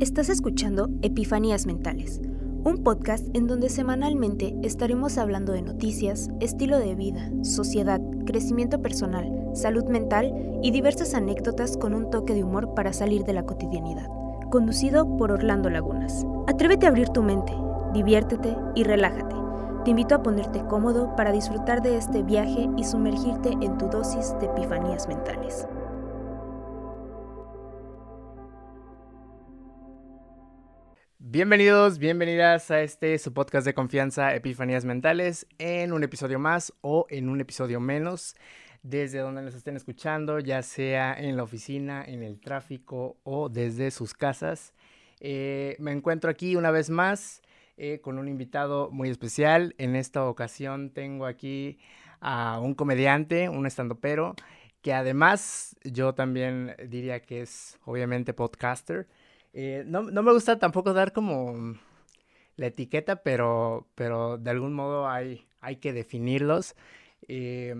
Estás escuchando Epifanías Mentales, un podcast en donde semanalmente estaremos hablando de noticias, estilo de vida, sociedad, crecimiento personal, salud mental y diversas anécdotas con un toque de humor para salir de la cotidianidad. Conducido por Orlando Lagunas. Atrévete a abrir tu mente, diviértete y relájate. Te invito a ponerte cómodo para disfrutar de este viaje y sumergirte en tu dosis de epifanías mentales. Bienvenidos, bienvenidas a este su podcast de confianza Epifanías Mentales en un episodio más o en un episodio menos desde donde nos estén escuchando, ya sea en la oficina, en el tráfico o desde sus casas. Eh, me encuentro aquí una vez más eh, con un invitado muy especial. En esta ocasión tengo aquí a un comediante, un estandopero, que además yo también diría que es obviamente podcaster. Eh, no, me gusta tampoco dar como la etiqueta, pero, pero de algún modo hay, hay que definirlos. Eh,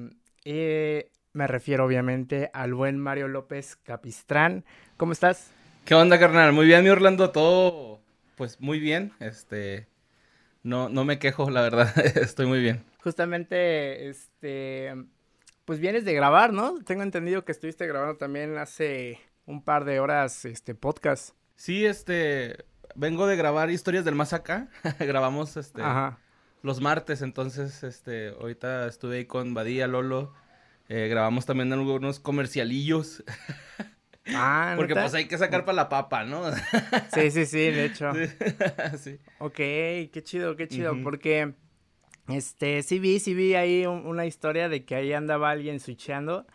me refiero obviamente al buen Mario López Capistrán. ¿Cómo estás? ¿Qué onda, carnal? Muy bien, mi Orlando, todo pues muy bien. Este no, no me quejo, la verdad, estoy muy bien. Justamente, este, pues vienes de grabar, ¿no? Tengo entendido que estuviste grabando también hace un par de horas, este, podcast. Sí, este, vengo de grabar historias del más acá. Grabamos, este, los martes, entonces, este, ahorita estuve ahí con Badía, Lolo, eh, grabamos también algunos comercialillos. Ah, Porque pues hay que sacar para la papa, ¿no? sí, sí, sí, de hecho. sí. Ok, qué chido, qué chido, porque, este, sí vi, sí vi ahí una historia de que ahí andaba alguien switchando.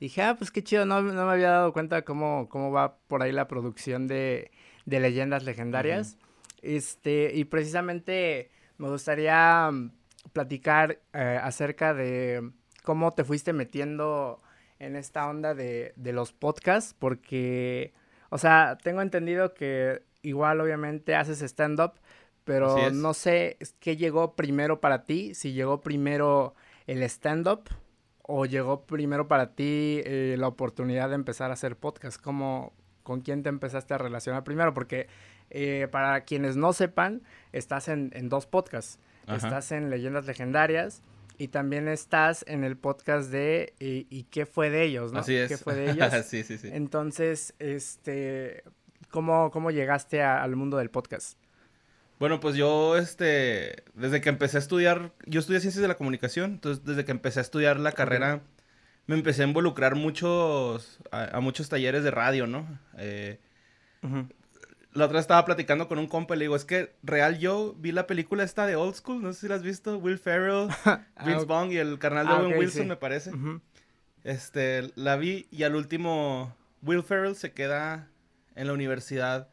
Dije, ah, pues qué chido, no, no me había dado cuenta cómo, cómo va por ahí la producción de, de leyendas legendarias. Este, y precisamente me gustaría mm, platicar eh, acerca de cómo te fuiste metiendo en esta onda de, de los podcasts, porque, o sea, tengo entendido que igual obviamente haces stand-up, pero no sé qué llegó primero para ti, si llegó primero el stand-up o llegó primero para ti eh, la oportunidad de empezar a hacer podcast, ¿Cómo, con quién te empezaste a relacionar primero, porque eh, para quienes no sepan, estás en, dos podcasts. Estás en Leyendas Legendarias y también estás en el podcast de ¿Y, qué fue de ellos? ¿no? Así es. ¿Qué fue de ellos? sí, sí, sí. Entonces, este, ¿cómo, cómo llegaste al mundo del podcast? Bueno, pues yo, este, desde que empecé a estudiar, yo estudié ciencias de la comunicación, entonces desde que empecé a estudiar la carrera, me empecé a involucrar muchos, a, muchos talleres de radio, ¿no? Eh, la otra vez estaba platicando con un compa y le digo, es que real yo vi la película esta de Old School, no sé si la has visto, Will Ferrell, Vince Bong y el carnal de ah, Owen Wilson, me parece. Este, la vi y al último, Will Ferrell se queda en la universidad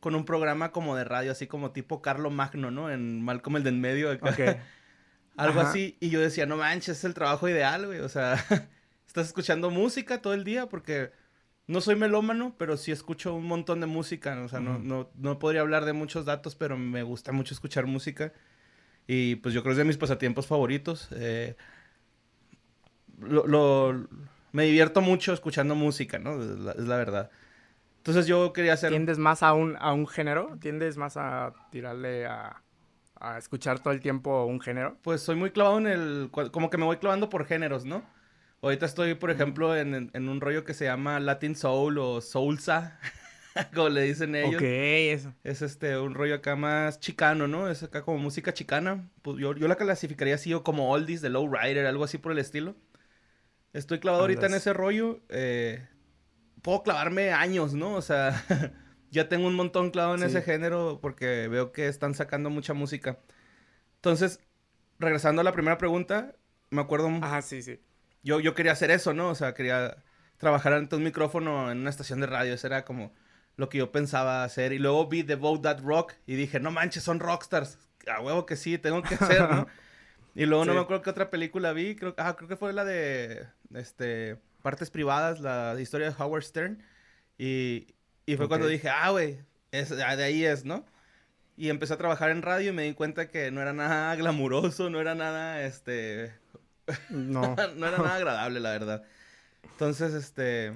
con un programa como de radio, así como tipo Carlo Magno, ¿no? En Malcolm el de en medio. Algo así. Y yo decía, no manches, es el trabajo ideal, güey. O sea, estás escuchando música todo el día porque no soy melómano, pero sí escucho un montón de música. O sea, no, no, no podría hablar de muchos datos, pero me gusta mucho escuchar música. Y pues yo creo que es de mis pasatiempos favoritos. Eh, lo, me divierto mucho escuchando música, ¿no? Es la, verdad. Entonces yo quería hacer... ¿Tiendes más a un, a un género? ¿Tiendes más a tirarle a, a escuchar todo el tiempo un género? Pues soy muy clavado en el... Como que me voy clavando por géneros, ¿no? Ahorita estoy, por ejemplo, en, un rollo que se llama Latin Soul o Soulsa, como le dicen ellos. Ok, eso. Es este, un rollo acá más chicano, ¿no? Es acá como música chicana. Pues yo, yo la clasificaría así o como oldies de low rider, algo así por el estilo. Estoy clavado ahorita en ese rollo. Eh, puedo clavarme años, ¿no? O sea, ya tengo un montón clavado en ese género porque veo que están sacando mucha música. Entonces, regresando a la primera pregunta, me acuerdo... Ajá, sí, sí yo, yo quería hacer eso, ¿no? O sea, quería trabajar ante un micrófono en una estación de radio. Eso era como lo que yo pensaba hacer. Y luego vi The Vote That Rock y dije, no manches, son rockstars. A huevo que sí, tengo que hacer, ¿no? y luego no me acuerdo qué otra película vi. Creo, ah, creo que fue la de este, Partes Privadas, la historia de Howard Stern. Y, y fue cuando dije, ah, güey, de ahí es, ¿no? Y empecé a trabajar en radio y me di cuenta que no era nada glamuroso, no era nada, este, no. no era nada agradable, la verdad. Entonces, este.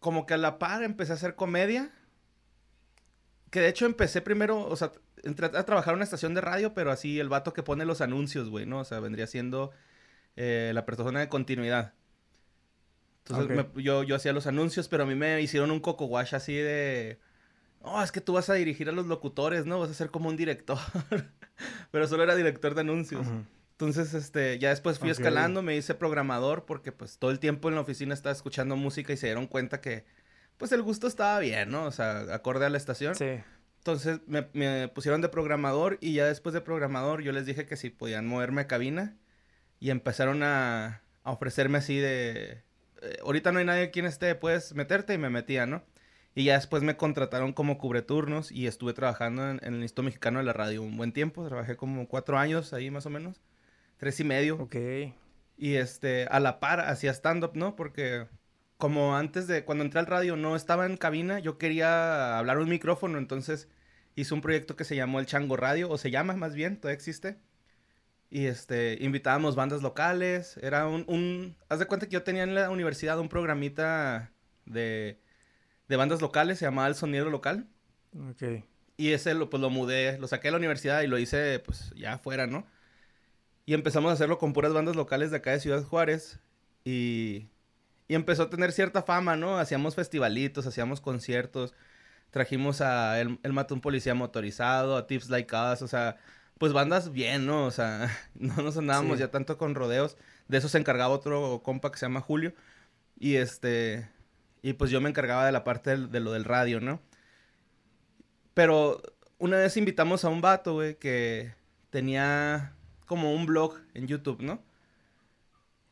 Como que a la par empecé a hacer comedia. Que de hecho empecé primero, o sea, entré a trabajar en una estación de radio, pero así el vato que pone los anuncios, güey, ¿no? O sea, vendría siendo eh, la persona de continuidad. Entonces yo, yo hacía los anuncios, pero a mí me hicieron un coco wash así de... Oh, es que tú vas a dirigir a los locutores, ¿no? Vas a ser como un director. pero solo era director de anuncios. Entonces, este, ya después fui escalando, me hice programador porque pues todo el tiempo en la oficina estaba escuchando música y se dieron cuenta que pues el gusto estaba bien, ¿no? O sea, acorde a la estación. Sí. Entonces me, me pusieron de programador y ya después de programador yo les dije que si podían moverme a cabina y empezaron a, a ofrecerme así de, eh, ahorita no hay nadie quien esté, puedes meterte y me metía, ¿no? Y ya después me contrataron como cubreturnos y estuve trabajando en, el Instituto Mexicano de la Radio un buen tiempo. Trabajé como cuatro años ahí más o menos. Tres y medio. Ok. Y este, a la par hacía stand-up, ¿no? Porque como antes de, cuando entré al radio no estaba en cabina, yo quería hablar un micrófono, entonces hice un proyecto que se llamó El Chango Radio, o se llama más bien, todavía existe. Y este, invitábamos bandas locales. Era un, un. Haz de cuenta que yo tenía en la universidad un programita de, de bandas locales, se llamaba El Sonido Local. Ok. Y ese lo, pues lo mudé, lo saqué de la universidad y lo hice pues ya afuera, ¿no? Y empezamos a hacerlo con puras bandas locales de acá de Ciudad Juárez. Y, y empezó a tener cierta fama, ¿no? Hacíamos festivalitos, hacíamos conciertos. Trajimos a El, el Matón Policía Motorizado, a Tips Like Us, o sea, pues bandas bien, ¿no? O sea, no nos andábamos ya tanto con rodeos. De eso se encargaba otro compa que se llama Julio. Y este, y pues yo me encargaba de la parte de, lo del radio, ¿no? Pero una vez invitamos a un vato, güey, que tenía como un blog en YouTube, ¿no?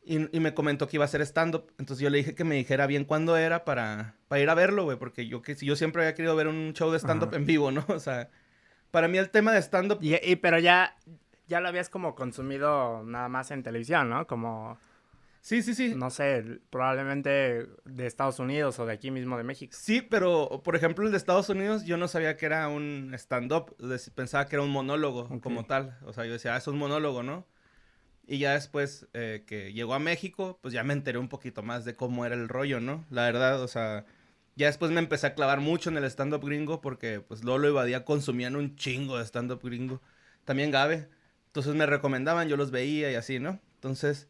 Y, me comentó que iba a hacer stand-up. Entonces yo le dije que me dijera bien cuándo era para, para ir a verlo, güey. Porque yo, que, yo siempre había querido ver un show de stand-up en vivo, ¿no? O sea, para mí el tema de stand-up... Y, pero ya, ya lo habías como consumido nada más en televisión, ¿no? Como... Sí, sí, sí. No sé, probablemente de Estados Unidos o de aquí mismo de México. Sí, pero por ejemplo el de Estados Unidos yo no sabía que era un stand-up, pensaba que era un monólogo como tal. O sea, yo decía, ah, es un monólogo, ¿no? Y ya después eh, que llegó a México, pues ya me enteré un poquito más de cómo era el rollo, ¿no? La verdad, o sea, ya después me empecé a clavar mucho en el stand-up gringo porque pues Lolo y Badía consumían un chingo de stand-up gringo. También Gabe. Entonces me recomendaban, yo los veía y así, ¿no? Entonces,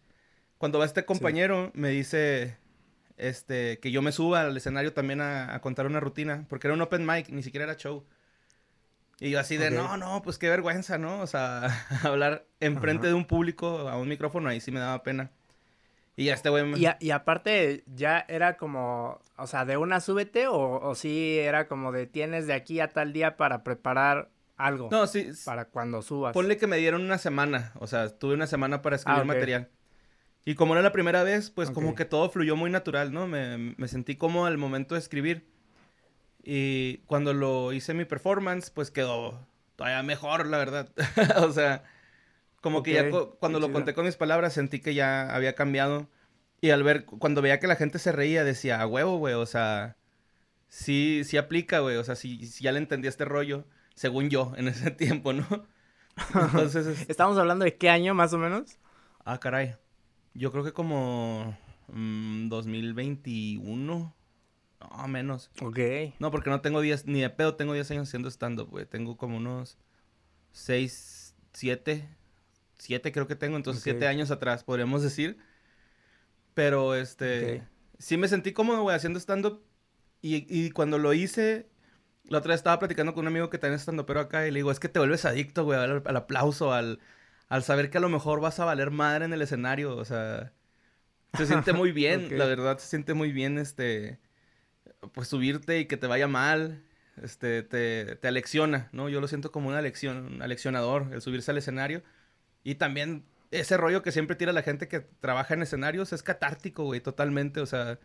cuando va este compañero, me dice este, que yo me suba al escenario también a, contar una rutina, porque era un open mic, ni siquiera era show. Y yo así de, no, no, pues qué vergüenza, ¿no? O sea, hablar enfrente de un público a un micrófono, ahí sí me daba pena. Y ya este güey... Y, aparte, ya era como, o sea, de una súbete o, o sí era como de tienes de aquí a tal día para preparar algo. No, sí. Para cuando subas. Ponle que me dieron una semana, o sea, tuve una semana para escribir ah, material. Y como era la primera vez, pues como que todo fluyó muy natural, ¿no? Me, me sentí como al momento de escribir. Y cuando lo hice mi performance, pues quedó todavía mejor, la verdad. o sea, como que ya cuando lo conté con mis palabras sentí que ya había cambiado. Y al ver, cuando veía que la gente se reía, decía, a huevo, güey, o sea, sí, sí aplica, güey, o sea, si, ya le entendí este rollo, según yo, en ese tiempo, ¿no? Entonces... ¿Estamos hablando de qué año, más o menos? Ah, caray. Yo creo que como 2021. Mm, no, menos. Ok. No, porque no tengo 10, ni de pedo tengo 10 años haciendo stand-up, güey. Tengo como unos 6, 7 siete creo que tengo, entonces siete años atrás, podríamos decir. Pero, este, sí me sentí cómodo, güey, haciendo stand-up. Y, y, cuando lo hice, la otra vez estaba platicando con un amigo que también es stand pero acá y le digo, es que te vuelves adicto, güey, al, aplauso, al, al saber que a lo mejor vas a valer madre en el escenario, o sea, se siente muy bien, la verdad, se siente muy bien, este, pues subirte y que te vaya mal, este, te, te alecciona, ¿no? Yo lo siento como una lección, un aleccionador, el subirse al escenario. Y también ese rollo que siempre tira la gente que trabaja en escenarios es catártico, güey, totalmente. O sea,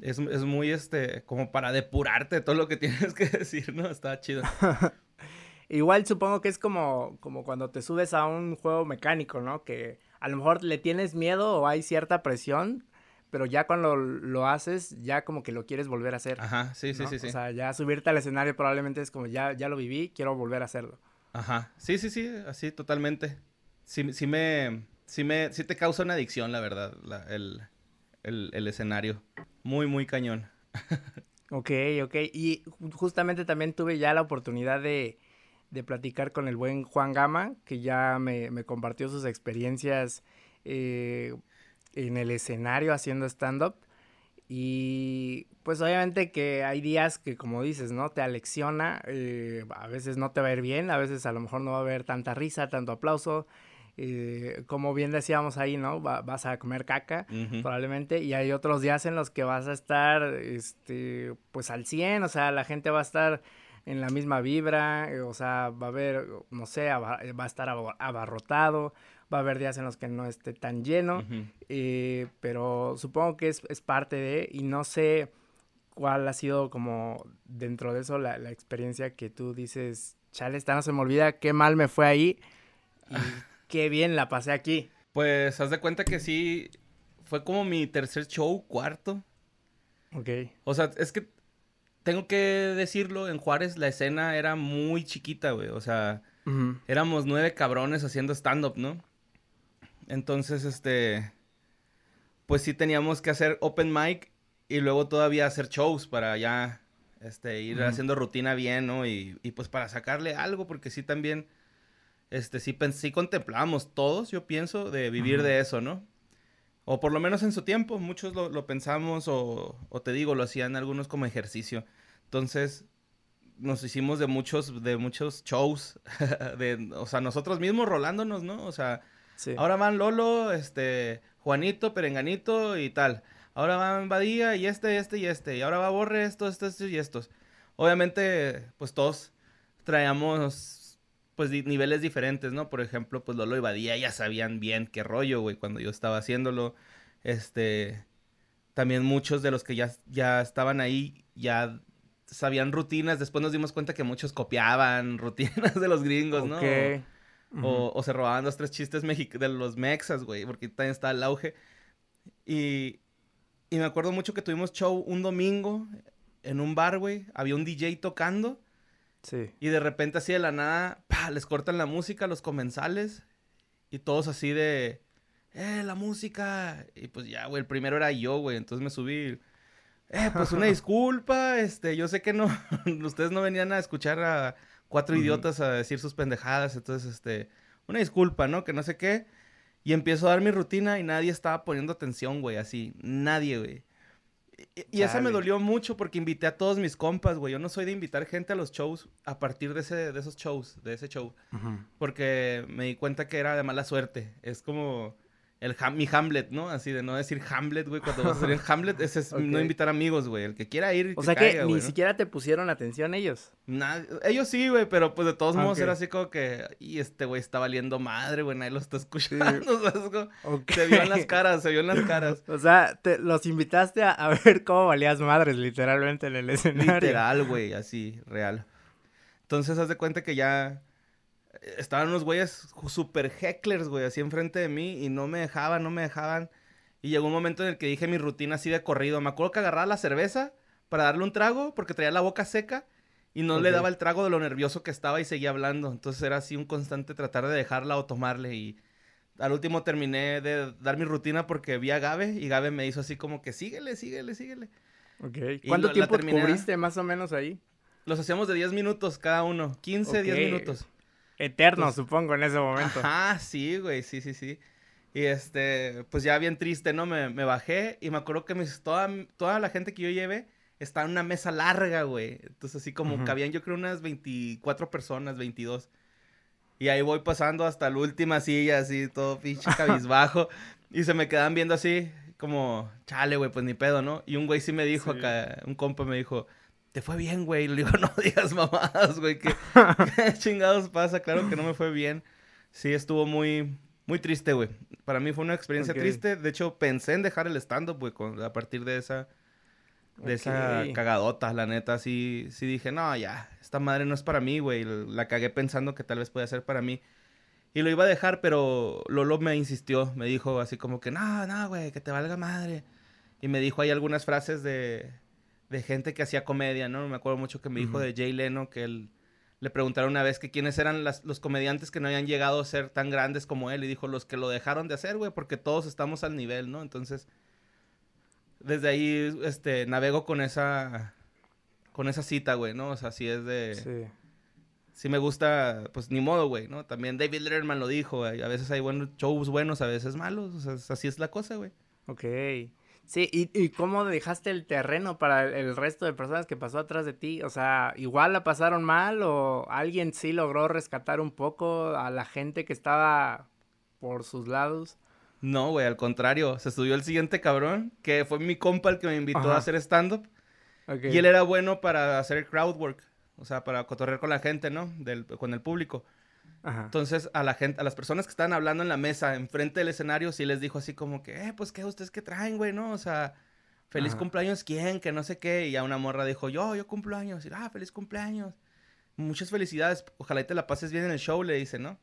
es, muy, este, como para depurarte todo lo que tienes que decir, ¿no? Está chido. Igual supongo que es como, como cuando te subes a un juego mecánico, ¿no? Que a lo mejor le tienes miedo o hay cierta presión, pero ya cuando lo haces, ya como que lo quieres volver a hacer. Ajá, sí, sí, sí, sí. O sea, ya subirte al escenario probablemente es como, ya, ya lo viví, quiero volver a hacerlo. Ajá, sí, sí, sí, así totalmente sí, sí me, sí me, sí te causa una adicción, la verdad, el, el, escenario. Muy, muy cañón. Ok, ok. Y justamente también tuve ya la oportunidad de, de platicar con el buen Juan Gama, que ya me, me compartió sus experiencias eh, en el escenario haciendo stand-up. Y pues obviamente que hay días que, como dices, ¿no? Te alecciona, eh, a veces no te va a ir bien, a veces a lo mejor no va a haber tanta risa, tanto aplauso. Eh, como bien decíamos ahí, ¿no? vas a comer caca, probablemente, y hay otros días en los que vas a estar, este, pues al 100, o sea, la gente va a estar en la misma vibra, o sea, va a haber, no sé, va a estar abarrotado, va a haber días en los que no esté tan lleno, eh, pero supongo que es, parte de, y no sé cuál ha sido como dentro de eso la, experiencia que tú dices, chale, esta no se me olvida qué mal me fue ahí y qué bien la pasé aquí. Pues haz de cuenta que sí, fue como mi tercer show, cuarto. Ok. O sea, es que tengo que decirlo, en Juárez la escena era muy chiquita, güey. O sea, éramos nueve cabrones haciendo stand-up, ¿no? Entonces, este, pues sí teníamos que hacer open mic y luego todavía hacer shows para ya, este, ir haciendo rutina bien, ¿no? Y, y, pues para sacarle algo, porque sí también, este, sí, sí contemplamos todos, yo pienso, de vivir de eso, ¿no? O por lo menos en su tiempo, muchos lo, lo pensamos o, o, te digo, lo hacían algunos como ejercicio. Entonces, nos hicimos de muchos, de muchos shows, de, o sea, nosotros mismos rolándonos, ¿no? O sea, Ahora van Lolo, este, Juanito, Perenganito y tal. Ahora van Badía y este, este y este. Y ahora va Borre estos, estos, estos y estos. Obviamente, pues todos traíamos pues niveles diferentes, ¿no? Por ejemplo, pues Lolo y Badía ya sabían bien qué rollo, güey, cuando yo estaba haciéndolo. Este, también muchos de los que ya, ya estaban ahí ya sabían rutinas. Después nos dimos cuenta que muchos copiaban rutinas de los gringos, ¿no? o, se robaban dos, tres chistes de los mexas, güey, porque también estaba el auge. Y, y me acuerdo mucho que tuvimos show un domingo en un bar, güey. Había un DJ tocando. Sí. Y de repente así de la nada, les cortan la música, los comensales. Y todos así de, eh, la música. Y pues ya, güey, el primero era yo, güey. Entonces me subí. Eh, pues una disculpa, este, yo sé que no, ustedes no venían a escuchar a, cuatro idiotas a decir sus pendejadas, entonces, este, una disculpa, ¿no? Que no sé qué. Y empiezo a dar mi rutina y nadie estaba poniendo atención, güey, así, nadie, güey. Y, esa me dolió mucho porque invité a todos mis compas, güey. Yo no soy de invitar gente a los shows a partir de, ese, de esos shows, de ese show. Porque me di cuenta que era de mala suerte. Es como el mi Hamlet, ¿no? Así de no decir Hamlet, güey, cuando vas a salir en Hamlet, ese es no invitar amigos, güey. El que quiera ir. O sea que ni siquiera te pusieron atención ellos. ellos sí, güey, pero pues de todos modos era así como que, y este güey está valiendo madre, güey, nadie lo está escuchando. Se vio en las caras, se vio en las caras. O sea, te, los invitaste a, a ver cómo valías madres, literalmente, en el escenario. Literal, güey, así, real. Entonces, haz de cuenta que ya estaban unos güeyes super hecklers, güey, así enfrente de mí y no me dejaban, no me dejaban. Y llegó un momento en el que dije mi rutina así de corrido. Me acuerdo que agarraba la cerveza para darle un trago porque traía la boca seca y no le daba el trago de lo nervioso que estaba y seguía hablando. Entonces era así un constante tratar de dejarla o tomarle y al último terminé de dar mi rutina porque vi a Gabe y Gabe me hizo así como que síguele, síguele, síguele. Ok. ¿Cuánto tiempo cubriste más o menos ahí? Los hacíamos de 10 minutos cada uno, 15, 10 minutos. Eterno, supongo, en ese momento. Ah, sí, güey, sí, sí, sí. Y este, pues ya bien triste, ¿no? Me, me bajé y me acuerdo que mis, toda, toda la gente que yo llevé estaba en una mesa larga, güey. Entonces, así como cabían, yo creo, unas 24 personas, 22. Y ahí voy pasando hasta la última silla, así, todo pinche cabizbajo. y se me quedan viendo así, como, chale, güey, pues ni pedo, ¿no? Y un güey sí me dijo acá, un compa me dijo, te fue bien, güey. Le digo, no digas mamadas, güey. ¿Qué, chingados pasa? Claro que no me fue bien. Sí, estuvo muy, muy triste, güey. Para mí fue una experiencia triste. De hecho, pensé en dejar el stand-up, güey, a partir de esa, de esa cagadota, la neta. Sí, sí dije, no, ya, esta madre no es para mí, güey. La cagué pensando que tal vez pueda ser para mí. Y lo iba a dejar, pero Lolo me insistió. Me dijo así como que, no, no, güey, que te valga madre. Y me dijo ahí algunas frases de, de gente que hacía comedia, ¿no? Me acuerdo mucho que me dijo de Jay Leno que él le preguntaron una vez que quiénes eran los comediantes que no habían llegado a ser tan grandes como él y dijo los que lo dejaron de hacer, güey, porque todos estamos al nivel, ¿no? Entonces, desde ahí, este, navego con esa, con esa cita, güey, ¿no? O sea, sí es de... Sí. Sí me gusta, pues ni modo, güey, ¿no? También David Letterman lo dijo, güey. A veces hay buenos shows buenos, a veces malos. O sea, así es la cosa, güey. Ok. Sí, ¿y, ¿y, cómo dejaste el terreno para el, resto de personas que pasó atrás de ti? O sea, ¿igual la pasaron mal o alguien sí logró rescatar un poco a la gente que estaba por sus lados? No, güey, al contrario. Se estudió el siguiente cabrón, que fue mi compa el que me invitó a hacer stand-up. Y él era bueno para hacer crowd work, o sea, para cotorrear con la gente, ¿no? Del, con el público. Ajá. Entonces, a la gente, a las personas que estaban hablando en la mesa, enfrente del escenario, sí les dijo así como que, eh, pues, ¿qué ustedes qué traen, güey, no? O sea, feliz cumpleaños, ¿quién? Que no sé qué. Y a una morra dijo, yo, yo cumplo años. Y, ah, feliz cumpleaños. Muchas felicidades. Ojalá y te la pases bien en el show, le dice, ¿no?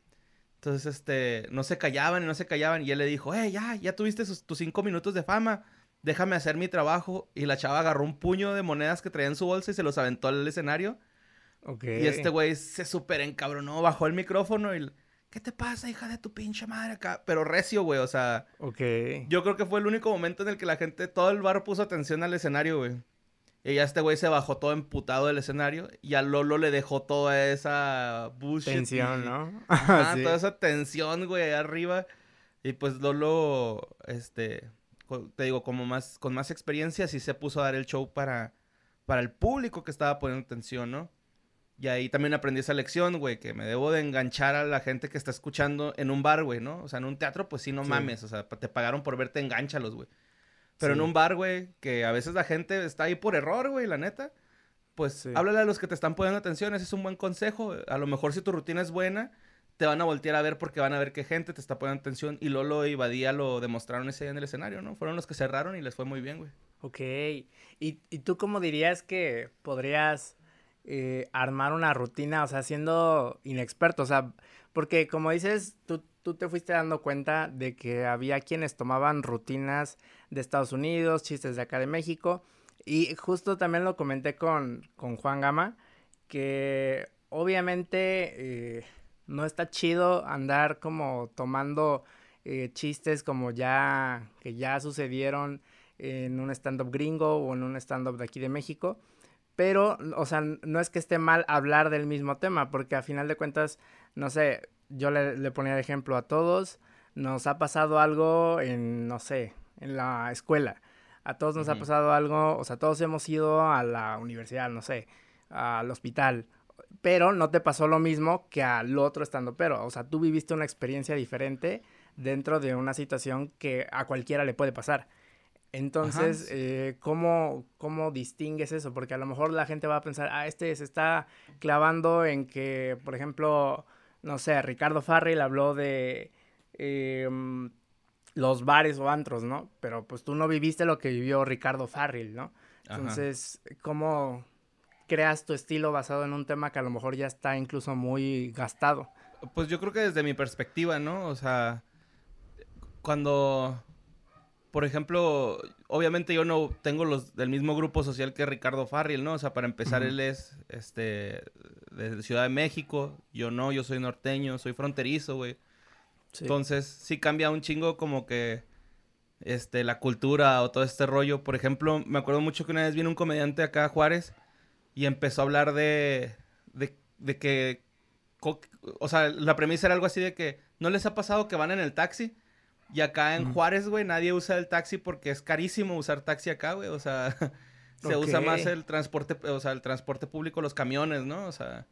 Entonces, este, no se callaban y no se callaban. Y él le dijo, eh, ya, ya tuviste tus cinco minutos de fama déjame hacer mi trabajo. Y la chava agarró un puño de monedas que traía en su bolsa y se los aventó al escenario. Y este güey se súper encabronó, bajó el micrófono y... ¿Qué te pasa, hija de tu pinche madre acá? Pero recio, güey, o sea... Ok. Yo creo que fue el único momento en el que la gente, todo el bar puso atención al escenario, güey. Y ya este güey se bajó todo emputado del escenario y a Lolo le dejó toda esa bullshit. Tensión, ¿no? Ajá, toda esa tensión, güey, arriba. Y pues Lolo, este, te digo, como más, con más experiencia, sí se puso a dar el show para, para el público que estaba poniendo atención, ¿no? Y ahí también aprendí esa lección, güey, que me debo de enganchar a la gente que está escuchando en un bar, güey, ¿no? O sea, en un teatro, pues sí, no mames, o sea, te pagaron por verte, enganchalos, güey. Pero en un bar, güey, que a veces la gente está ahí por error, güey, la neta, pues háblale a los que te están poniendo atención, ese es un buen consejo. A lo mejor si tu rutina es buena, te van a voltear a ver porque van a ver qué gente te está poniendo atención. Y Lolo y Badía lo demostraron ese día en el escenario, ¿no? Fueron los que cerraron y les fue muy bien, güey. Ok. ¿Y, tú cómo dirías que podrías eh, armar una rutina, o sea, siendo inexperto? O sea, porque como dices, tú, tú te fuiste dando cuenta de que había quienes tomaban rutinas de Estados Unidos, chistes de acá de México. Y justo también lo comenté con, con Juan Gama, que obviamente... Eh, no está chido andar como tomando eh, chistes como ya que ya sucedieron en un stand-up gringo o en un stand-up de aquí de México. Pero, o sea, no es que esté mal hablar del mismo tema, porque a final de cuentas, no sé, yo le, ponía de ejemplo a todos, nos ha pasado algo en, no sé, en la escuela. A todos nos ha pasado algo, o sea, todos hemos ido a la universidad, no sé, al hospital pero no te pasó lo mismo que al otro estando pero. O sea, tú viviste una experiencia diferente dentro de una situación que a cualquiera le puede pasar. Entonces, eh, ¿cómo, ¿cómo distingues eso? Porque a lo mejor la gente va a pensar, ah, este se está clavando en que, por ejemplo, no sé, Ricardo Farrell habló de em, los bares o antros, ¿no? Pero pues tú no viviste lo que vivió Ricardo Farrell, ¿no? Entonces, ¿cómo, creas tu estilo basado en un tema que a lo mejor ya está incluso muy gastado. Pues yo creo que desde mi perspectiva, ¿no? O sea, cuando, por ejemplo, obviamente yo no tengo los del mismo grupo social que Ricardo Farril, ¿no? O sea, para empezar, él es, este, de Ciudad de México, yo no, yo soy norteño, soy fronterizo, güey. Entonces, sí cambia un chingo como que, este, la cultura o todo este rollo. Por ejemplo, me acuerdo mucho que una vez vino un comediante acá a Juárez y empezó a hablar de, de, de que, o sea, la premisa era algo así de que no les ha pasado que van en el taxi y acá en Juárez, güey, nadie usa el taxi porque es carísimo usar taxi acá, güey, o sea, se usa más el transporte, o sea, el transporte público, los camiones, ¿no? O sea,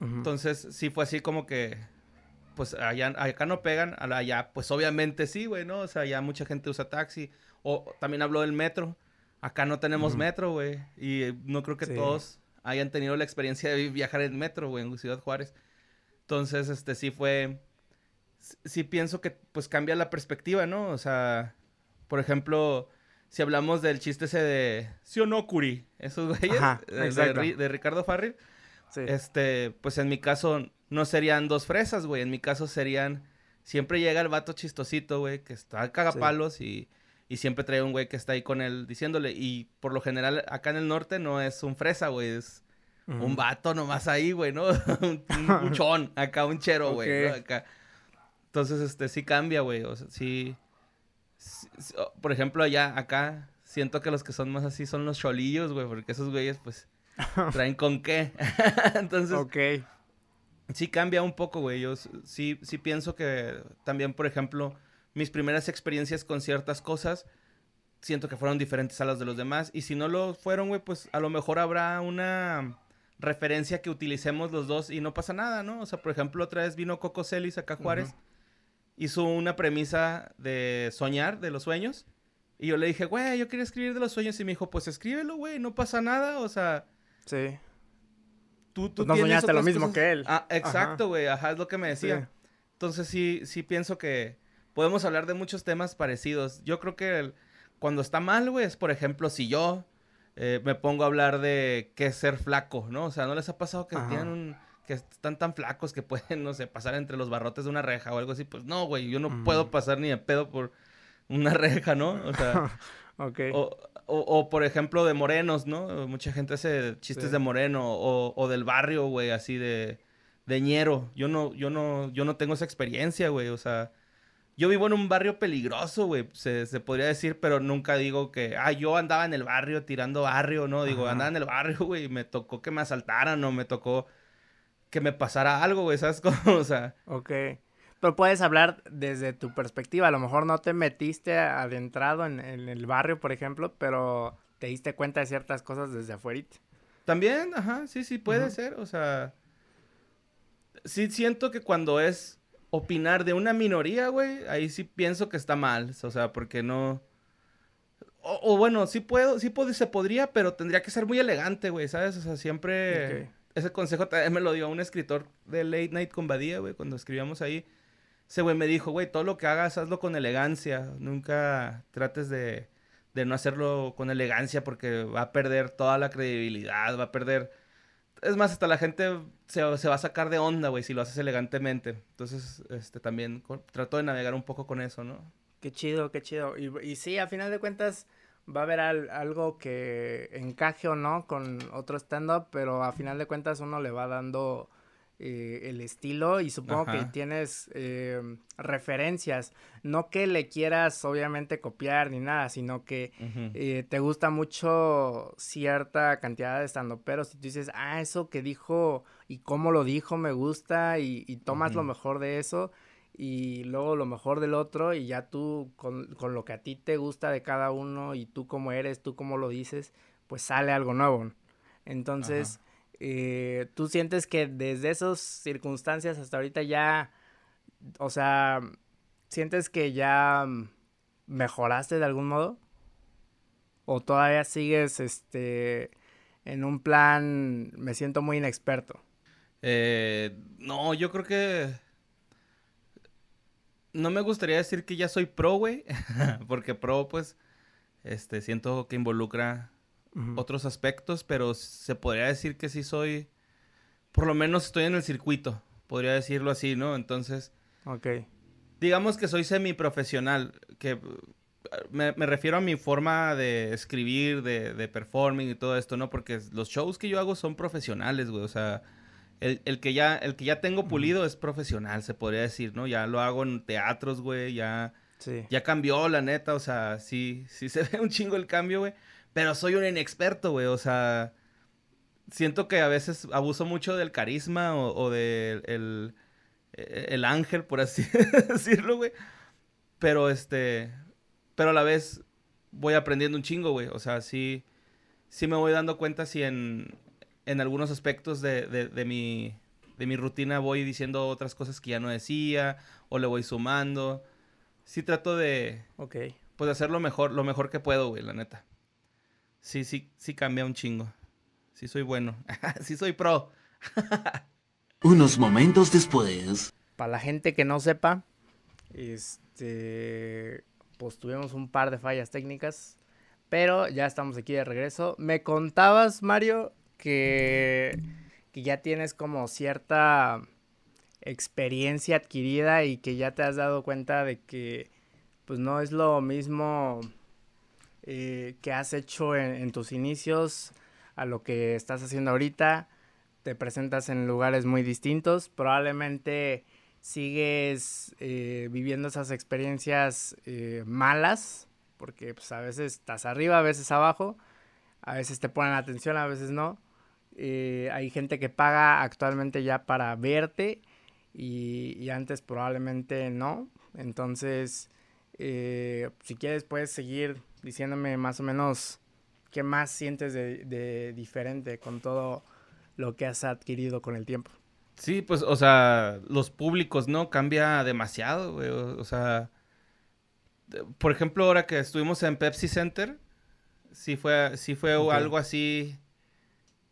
entonces sí fue así como que, pues allá, acá no pegan, allá, pues obviamente sí, güey, ¿no? O sea, ya mucha gente usa taxi, o también habló del metro, Acá no tenemos metro, güey. Y no creo que todos hayan tenido la experiencia de viajar en metro, güey, en Ciudad Juárez. Entonces, este sí fue. Sí pienso que pues cambia la perspectiva, ¿no? O sea, por ejemplo, si hablamos del chiste ese de ¿sí o no, Curi? Esos güeyes de, de, Ricardo Farril. Este, pues en mi caso no serían dos fresas, güey. En mi caso serían. Siempre llega el vato chistosito, güey, que está cagapalos y y siempre trae un güey que está ahí con él diciéndole. Y por lo general, acá en el norte no es un fresa, güey. Es un vato nomás ahí, güey, ¿no? un, un acá un chero, güey. Acá. Entonces, este, sí cambia, güey. O sea, sí, Por ejemplo, allá, acá, siento que los que son más así son los cholillos, güey. Porque esos güeyes, pues, traen con qué. Entonces, ok. sí cambia un poco, güey. Yo sí, sí pienso que también, por ejemplo, mis primeras experiencias con ciertas cosas, siento que fueron diferentes a las de los demás. Y si no lo fueron, güey, pues a lo mejor habrá una referencia que utilicemos los dos y no pasa nada, ¿no? O sea, por ejemplo, otra vez vino Coco Celis acá Juárez, hizo una premisa de soñar, de los sueños. Y yo le dije, güey, yo quería escribir de los sueños. Y me dijo, pues escríbelo, güey, no pasa nada. O sea. Sí. Tú, tú pues no soñaste lo mismo que él. Ah, exacto, güey. Ajá. es lo que me decía. Entonces sí, sí pienso que podemos hablar de muchos temas parecidos. Yo creo que cuando está mal, güey, es por ejemplo, si yo eh, me pongo a hablar de qué es ser flaco, ¿no? O sea, ¿no les ha pasado que tienen un que están tan flacos que pueden, no sé, pasar entre los barrotes de una reja o algo así? Pues no, güey, yo no puedo pasar ni de pedo por una reja, ¿no? O sea, okay. o, o, por ejemplo de morenos, ¿no? Mucha gente hace chistes de moreno o, o del barrio, güey, así de de ñero. Yo no yo no yo no tengo esa experiencia, güey, o sea, yo vivo en un barrio peligroso, güey, se, se, podría decir, pero nunca digo que, ah, yo andaba en el barrio tirando barrio, no, digo, andaba en el barrio, güey, me tocó que me asaltaran o me tocó que me pasara algo, güey, ¿sabes cómo? O sea. Ok. Pero puedes hablar desde tu perspectiva, a lo mejor no te metiste adentrado en, en el barrio, por ejemplo, pero te diste cuenta de ciertas cosas desde afuera. También, ajá, sí, sí, puede ser, o sea. Sí siento que cuando es opinar de una minoría, güey, ahí sí pienso que está mal. O sea, porque no. O, bueno, sí puedo, sí se podría, pero tendría que ser muy elegante, güey, ¿sabes? O sea, siempre. Ese consejo también me lo dio un escritor de Late Night con Badía, güey, cuando escribíamos ahí. Ese güey me dijo, güey, todo lo que hagas, hazlo con elegancia. Nunca trates de, de no hacerlo con elegancia porque va a perder toda la credibilidad, va a perder es más, hasta la gente se, va a sacar de onda, güey, si lo haces elegantemente. Entonces, este, también trato de navegar un poco con eso, ¿no? Qué chido, qué chido. Y, y sí, a final de cuentas va a haber algo que encaje o no con otro stand-up, pero a final de cuentas uno le va dando eh, el estilo y supongo que tienes eh, referencias, no que le quieras obviamente copiar ni nada, sino que eh, te gusta mucho cierta cantidad de estando, pero si tú dices, ah, eso que dijo y cómo lo dijo me gusta y, tomas lo mejor de eso y luego lo mejor del otro y ya tú con, con, lo que a ti te gusta de cada uno y tú cómo eres, tú cómo lo dices, pues sale algo nuevo. Entonces, eh, ¿tú sientes que desde esas circunstancias hasta ahorita ya, o sea, sientes que ya mejoraste de algún modo? ¿O todavía sigues, este, en un plan, me siento muy inexperto? Eh, no, yo creo que... No me gustaría decir que ya soy pro, güey, porque pro, pues, este, siento que involucra otros aspectos, pero se podría decir que sí soy, por lo menos estoy en el circuito, podría decirlo así, ¿no? Entonces, ok. Digamos que soy semiprofesional, que me, refiero a mi forma de escribir, de, de performing y todo esto, ¿no? Porque los shows que yo hago son profesionales, güey, o sea... El, el, que ya, el que ya tengo pulido es profesional, se podría decir, ¿no? Ya lo hago en teatros, güey, ya, ya cambió, la neta, o sea, sí, sí se ve un chingo el cambio, güey. Pero soy un inexperto, güey. O sea, siento que a veces abuso mucho del carisma o, del el, el ángel, por así decirlo, güey. Pero este, pero a la vez voy aprendiendo un chingo, güey. O sea, sí, sí me voy dando cuenta si en, en algunos aspectos de, de, de, mi, de mi rutina voy diciendo otras cosas que ya no decía o le voy sumando. Sí trato de, ok, pues de hacer lo mejor, lo mejor que puedo, güey, la neta. Sí, sí, sí cambia un chingo. Sí soy bueno. sí soy pro. Unos momentos después. Para la gente que no sepa, este, pues tuvimos un par de fallas técnicas, pero ya estamos aquí de regreso. Me contabas, Mario, que, que ya tienes como cierta experiencia adquirida y que ya te has dado cuenta de que pues no es lo mismo eh, que has hecho en, tus inicios a lo que estás haciendo ahorita. Te presentas en lugares muy distintos. Probablemente sigues eh, viviendo esas experiencias eh, malas, porque pues, a veces estás arriba, a veces abajo, a veces te ponen atención, a veces no. Eh, hay gente que paga actualmente ya para verte y, antes probablemente no. Entonces, eh, si quieres puedes seguir diciéndome más o menos qué más sientes de, diferente con todo lo que has adquirido con el tiempo. Sí, pues, o sea, los públicos, ¿no? Cambia demasiado, güey. O, sea, por ejemplo, ahora que estuvimos en Pepsi Center, sí fue, sí fue algo así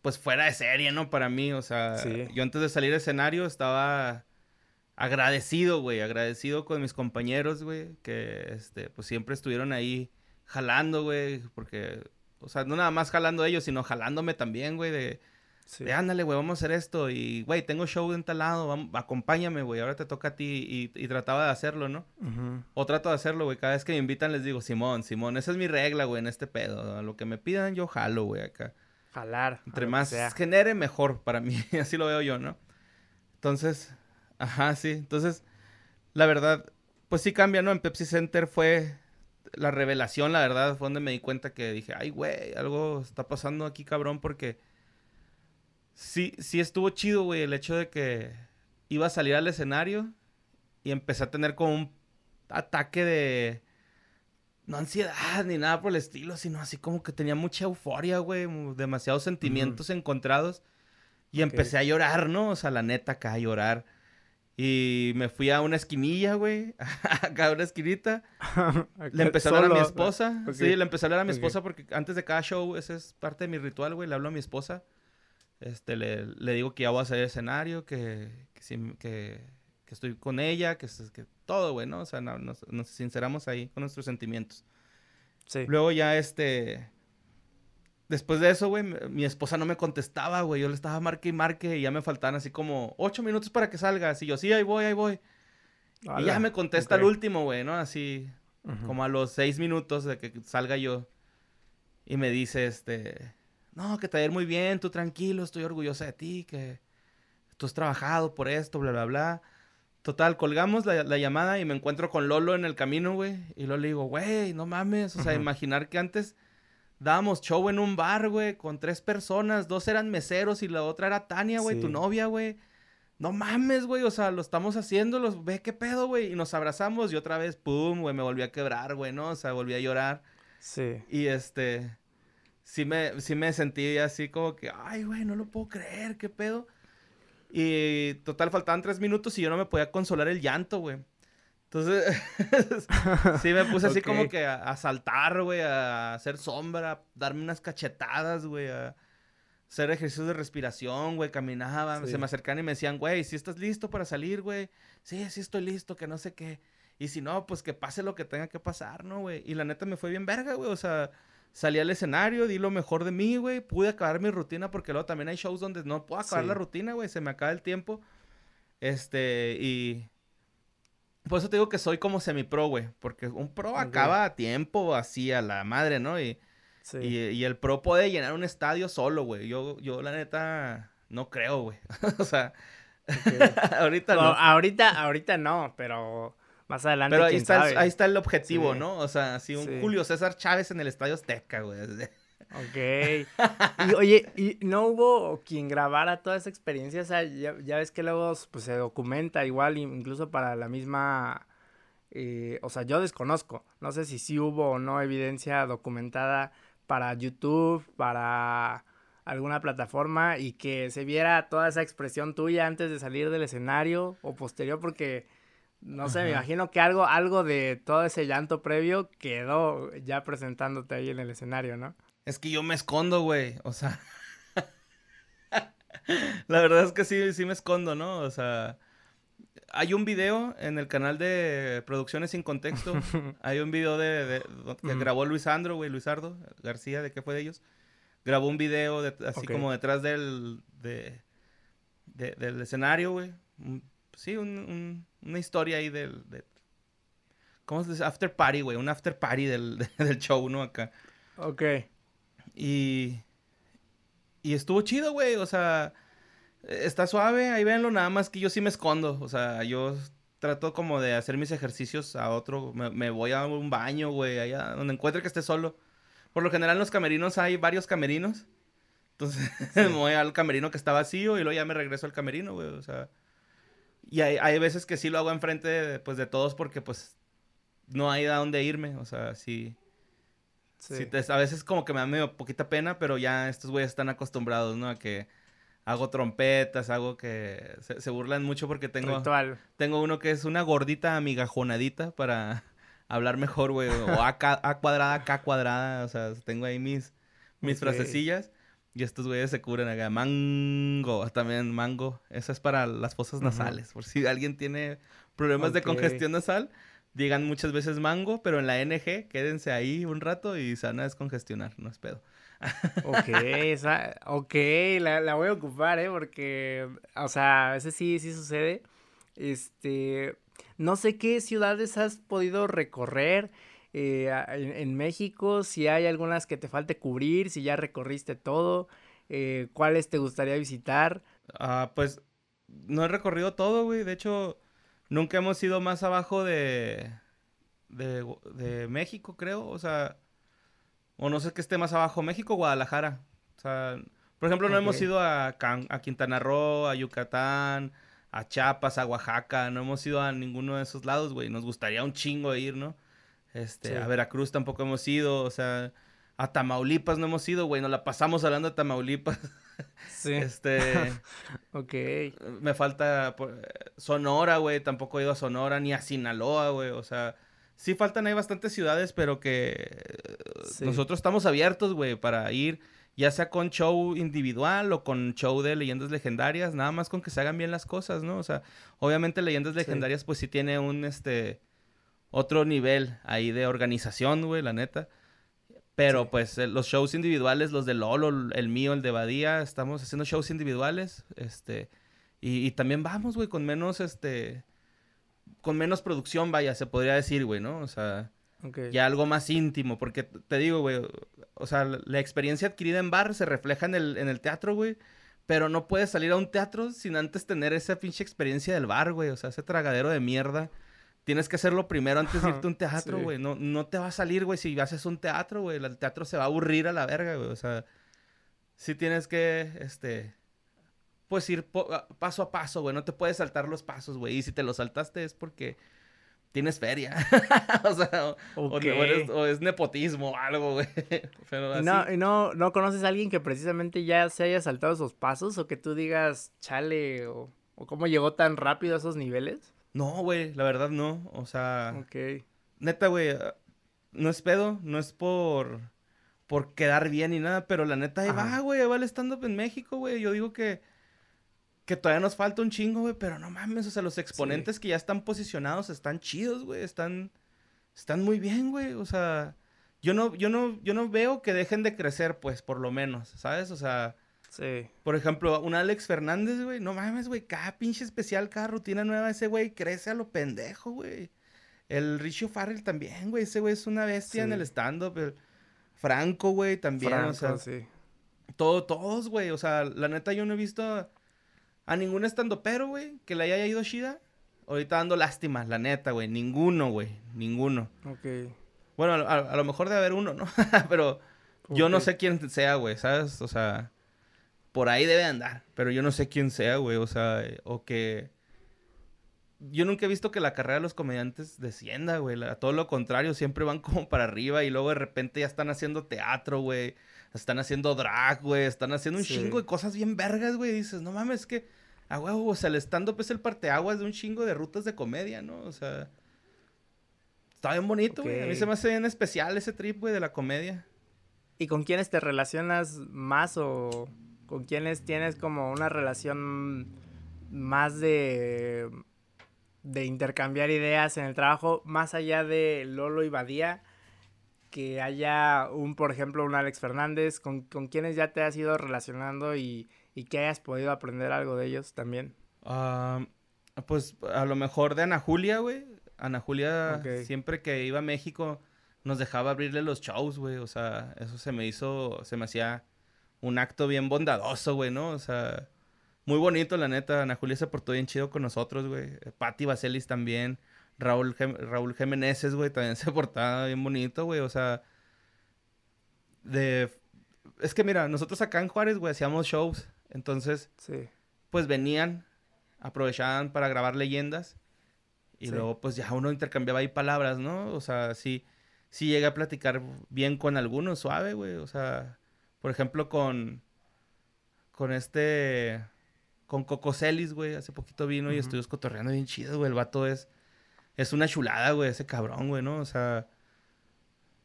pues fuera de serie, ¿no? Para mí, o sea, yo antes de salir al escenario estaba agradecido, güey, agradecido con mis compañeros, güey, que, este, pues siempre estuvieron ahí jalando, güey, porque, o sea, no nada más jalando ellos, sino jalándome también, güey, de, de ándale, güey, vamos a hacer esto, y, güey, tengo show en tal lado, acompáñame, güey, ahora te toca a ti, y, trataba de hacerlo, ¿no? O trato de hacerlo, güey, cada vez que me invitan les digo, Simón, Simón, esa es mi regla, güey, en este pedo, a lo que me pidan yo jalo, güey, acá. Jalar. Entre más genere, mejor para mí. Así lo veo yo, ¿no? Entonces, ajá, sí. Entonces, la verdad, pues sí cambia, ¿no? En Pepsi Center fue la revelación, la verdad, fue donde me di cuenta que dije, ay, güey, algo está pasando aquí, cabrón, porque sí, sí estuvo chido, güey, el hecho de que iba a salir al escenario y empecé a tener como un ataque de no ansiedad ni nada por el estilo, sino así como que tenía mucha euforia, güey, demasiados sentimientos encontrados. Y empecé a llorar, ¿no? O sea, la neta, acá a llorar. Y me fui a una esquinilla, güey. Acá a una esquinita. le empecé a hablar a mi esposa. Sí, le empecé a hablar a mi esposa porque antes de cada show, ese es parte de mi ritual, güey. Le hablo a mi esposa. Este, le, le digo que ya voy a salir escenario, que, que, que, que estoy con ella, que, que todo, güey, ¿no? O sea, nos, sinceramos ahí con nuestros sentimientos. Sí. Luego ya, este... Después de eso, güey, mi esposa no me contestaba, güey. Yo le estaba marque y marque y ya me faltaban así como ocho minutos para que salga. Y yo, sí, ahí voy, ahí voy. Y ya me contesta el último, güey, ¿no? Así, como a los seis minutos de que salga yo. Y me dice, este, no, que te va a ir muy bien, tú tranquilo, estoy orgullosa de ti, que tú has trabajado por esto, bla, bla, bla. Total, colgamos la, llamada y me encuentro con Lolo en el camino, güey. Y luego le digo, güey, no mames. O sea, imaginar que antes dábamos show en un bar, güey, con tres personas. Dos eran meseros y la otra era Tania, güey, tu novia, güey. No mames, güey. O sea, lo estamos haciendo, los ve qué pedo, güey. Y nos abrazamos y otra vez, pum, güey, me volví a quebrar, güey, ¿no? O sea, volví a llorar. Sí. Y este. Sí me, sí me sentí así como que, ay, güey, no lo puedo creer, qué pedo. Y total, faltaban tres minutos y yo no me podía consolar el llanto, güey. Entonces, sí me puse así como que a, saltar, güey, a hacer sombra, a darme unas cachetadas, güey, a hacer ejercicios de respiración, güey, caminaba, se me acercaban y me decían, güey, si estás listo para salir, güey, sí, sí estoy listo, que no sé qué. Y si no, pues que pase lo que tenga que pasar, ¿no, güey? Y la neta me fue bien verga, güey, o sea, salí al escenario, di lo mejor de mí, güey. Pude acabar mi rutina porque luego también hay shows donde no puedo acabar la rutina, güey. Se me acaba el tiempo. Este, y... Por eso te digo que soy como semi-pro, güey. Porque un pro acaba a tiempo, así a la madre, ¿no? Y, y, el pro puede llenar un estadio solo, güey. Yo, yo, la neta, no creo, güey. o sea, ahorita no. Ahorita, ahorita no, pero más adelante. Pero ahí, está El, ahí está el objetivo, ¿no? O sea, si un Julio César Chávez en el Estadio Azteca, güey. Ok. Y oye, ¿y no hubo quien grabara toda esa experiencia? O sea, ya, ves que luego pues, se documenta igual, incluso para la misma. Eh, o sea, yo desconozco. No sé si sí hubo o no evidencia documentada para YouTube, para alguna plataforma y que se viera toda esa expresión tuya antes de salir del escenario o posterior, porque no sé, me imagino que algo, algo de todo ese llanto previo quedó ya presentándote ahí en el escenario, ¿no? Es que yo me escondo, güey. O sea. la verdad es que sí, sí me escondo, ¿no? O sea. Hay un video en el canal de Producciones Sin Contexto. hay un video de, que grabó Luis Andro, güey, Luisardo García, ¿de qué fue de ellos? Grabó un video así como detrás del, del escenario, güey. Sí, un una historia ahí del... De, ¿Cómo se dice? After party, güey. Un after party del, del show, ¿no? Acá. Ok. Y... Y estuvo chido, güey. O sea, está suave. Ahí véanlo. Nada más que yo sí me escondo. O sea, yo trato como de hacer mis ejercicios a otro. Me, me voy a un baño, güey. Allá donde encuentre que esté solo. Por lo general en los camerinos hay varios camerinos. Entonces me voy al camerino que está vacío y luego ya me regreso al camerino, güey. O sea. Y hay, hay veces que sí lo hago enfrente de, pues, de todos porque pues no hay a dónde irme. O sea, sí. sí. a veces como que me da medio poquita pena, pero ya estos güeyes están acostumbrados, ¿no? A que hago trompetas, hago que se, burlan mucho porque tengo tengo uno que es una gordita amigajonadita para hablar mejor, güey, o A, cuadrada, K cuadrada, o sea, tengo ahí mis mis frasecillas y estos güeyes se cubren acá mango, también mango, esa es para las fosas nasales, por si alguien tiene problemas de congestión nasal, digan muchas veces mango, pero en la NG quédense ahí un rato y se van a descongestionar, no es pedo. Ok, esa, ok, la, la, voy a ocupar, ¿eh? Porque, o sea, a veces sí, sí sucede. Este, no sé qué ciudades has podido recorrer eh, en, México, si hay algunas que te falte cubrir, si ya recorriste todo, eh, cuáles te gustaría visitar. Ah, pues no he recorrido todo, güey. De hecho, nunca hemos ido más abajo de, de, de México, creo. O sea, o no sé qué esté más abajo, México Guadalajara. O sea, por ejemplo, no hemos ido a, a Quintana Roo, a Yucatán, a Chiapas, a Oaxaca, no hemos ido a ninguno de esos lados, güey. Nos gustaría un chingo ir, ¿no? Este, a Veracruz tampoco hemos ido, o sea, a Tamaulipas no hemos ido, güey. Nos la pasamos hablando de Tamaulipas. Sí. Este. ok. Me falta Sonora, güey. Tampoco he ido a Sonora ni a Sinaloa, güey. O sea, sí faltan ahí bastantes ciudades, pero que nosotros estamos abiertos, güey, para ir, ya sea con show individual o con show de leyendas legendarias, nada más con que se hagan bien las cosas, ¿no? O sea, obviamente leyendas legendarias, pues sí tiene un, este, otro nivel ahí de organización, güey, la neta. Pero pues eh, los shows individuales, los de Lolo, el mío, el de Badía, estamos haciendo shows individuales, este, y, y también vamos, güey, con menos, este, con menos producción, vaya, se podría decir, güey, ¿no? O sea, ya algo más íntimo, porque te digo, güey, o sea, la experiencia adquirida en bar se refleja en el, en el teatro, güey, pero no puedes salir a un teatro sin antes tener esa pinche experiencia del bar, güey, o sea, ese tragadero de mierda. Tienes que hacerlo primero antes de irte a un teatro, güey. No, no te va a salir, güey, si haces un teatro, güey. El teatro se va a aburrir a la verga, güey. O sea, sí tienes que, este, pues ir paso a paso, güey. No te puedes saltar los pasos, güey. Y si te los saltaste es porque tienes feria. o sea, o, es nepotismo o algo, güey. No, no, no conoces a alguien que precisamente ya se haya saltado esos pasos o que tú digas, chale, o, o cómo llegó tan rápido a esos niveles? No, güey, la verdad no. O sea. Ok. Neta, güey. No es pedo, no es por. por quedar bien ni nada, pero la neta ahí va, güey. Va el stand-up en México, güey. Yo digo que que todavía nos falta un chingo, güey, pero no mames, o sea, los exponentes que ya están posicionados están chidos, güey, están están muy bien, güey, o sea, yo no yo no yo no veo que dejen de crecer, pues, por lo menos, ¿sabes? O sea, sí. Por ejemplo, un Alex Fernández, güey, no mames, güey, cada pinche especial, cada rutina nueva ese güey crece a lo pendejo, güey. El Richie Farrell también, güey, ese güey es una bestia en el stand up, Franco, güey, también, o sea, sí. Todo, todos, güey, o sea, la neta yo no he visto a ningún estando pero, güey, que le haya ido Shida. Ahorita dando lástima, la neta, güey. Ninguno, güey. Ninguno. Ok. Bueno, a, lo mejor debe haber uno, ¿no? pero yo no sé quién sea, güey, ¿sabes? O sea, por ahí debe andar. Pero yo no sé quién sea, güey. O sea, o que... Yo nunca he visto que la carrera de los comediantes descienda, güey. A todo lo contrario, siempre van como para arriba y luego de repente ya están haciendo teatro, güey están haciendo drag, güey, están haciendo un chingo de cosas bien vergas, güey. Dices, no mames, es que, a huevo, o sea, el stand-up es el parteaguas de un chingo de rutas de comedia, ¿no? O sea, está bien bonito, güey. A mí se me hace bien especial ese trip, güey, de la comedia. ¿Y con quiénes te relacionas más o con quiénes tienes como una relación más de de intercambiar ideas en el trabajo más allá de Lolo y Badía? que haya un, por ejemplo, un Alex Fernández, con, con quienes ya te has ido relacionando y, y que hayas podido aprender algo de ellos también? Ah, pues a lo mejor de Ana Julia, güey. Ana Julia, siempre que iba a México, nos dejaba abrirle los shows, güey. O sea, eso se me hizo, se me hacía un acto bien bondadoso, güey, ¿no? O sea, muy bonito, la neta. Ana Julia se portó bien chido con nosotros, güey. Patti Vaselis también. Raúl, Raúl Jiménez, güey, también se portaba bien bonito, güey. O sea, de es que mira, nosotros acá en Juárez, güey, hacíamos shows. Entonces, sí. pues venían, aprovechaban para grabar leyendas. Y luego, pues ya uno intercambiaba ahí palabras, ¿no? O sea, sí, sí llegué a platicar bien con algunos, suave, güey. O sea, por ejemplo, con. Con este. Con Coco Celis, güey. Hace poquito vino y estuvimos cotorreando bien chido, güey. El vato es. Es una chulada, güey, ese cabrón, güey, ¿no? O sea.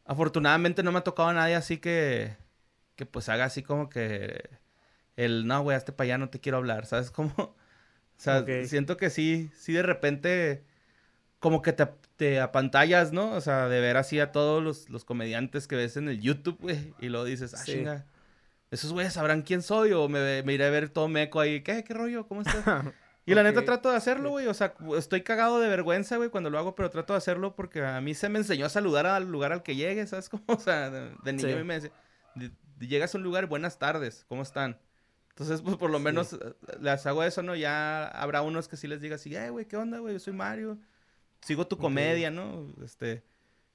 Afortunadamente no me ha tocado a nadie así que. Que pues haga así como que. El no, güey, este para allá no te quiero hablar, ¿sabes cómo? O sea, siento que sí, sí de repente como que te, te, apantallas, ¿no? O sea, de ver así a todos los, los comediantes que ves en el YouTube, güey. Y luego dices, ah, chinga. Esos güeyes sabrán quién soy o me, me, iré a ver todo meco ahí. ¿Qué? ¿Qué rollo? ¿Cómo estás? Y la neta trato de hacerlo, güey. O sea, estoy cagado de vergüenza, güey, cuando lo hago, pero trato de hacerlo porque a mí se me enseñó a saludar al lugar al que llegue, ¿sabes cómo? O sea, de, niño me dice, llegas a un lugar, buenas tardes, ¿cómo están? Entonces, pues por lo menos eh, les hago eso, ¿no? Ya habrá unos que sí les diga así, eh, güey, ¿qué onda, güey? Yo soy Mario sigo tu comedia, ¿no? Este,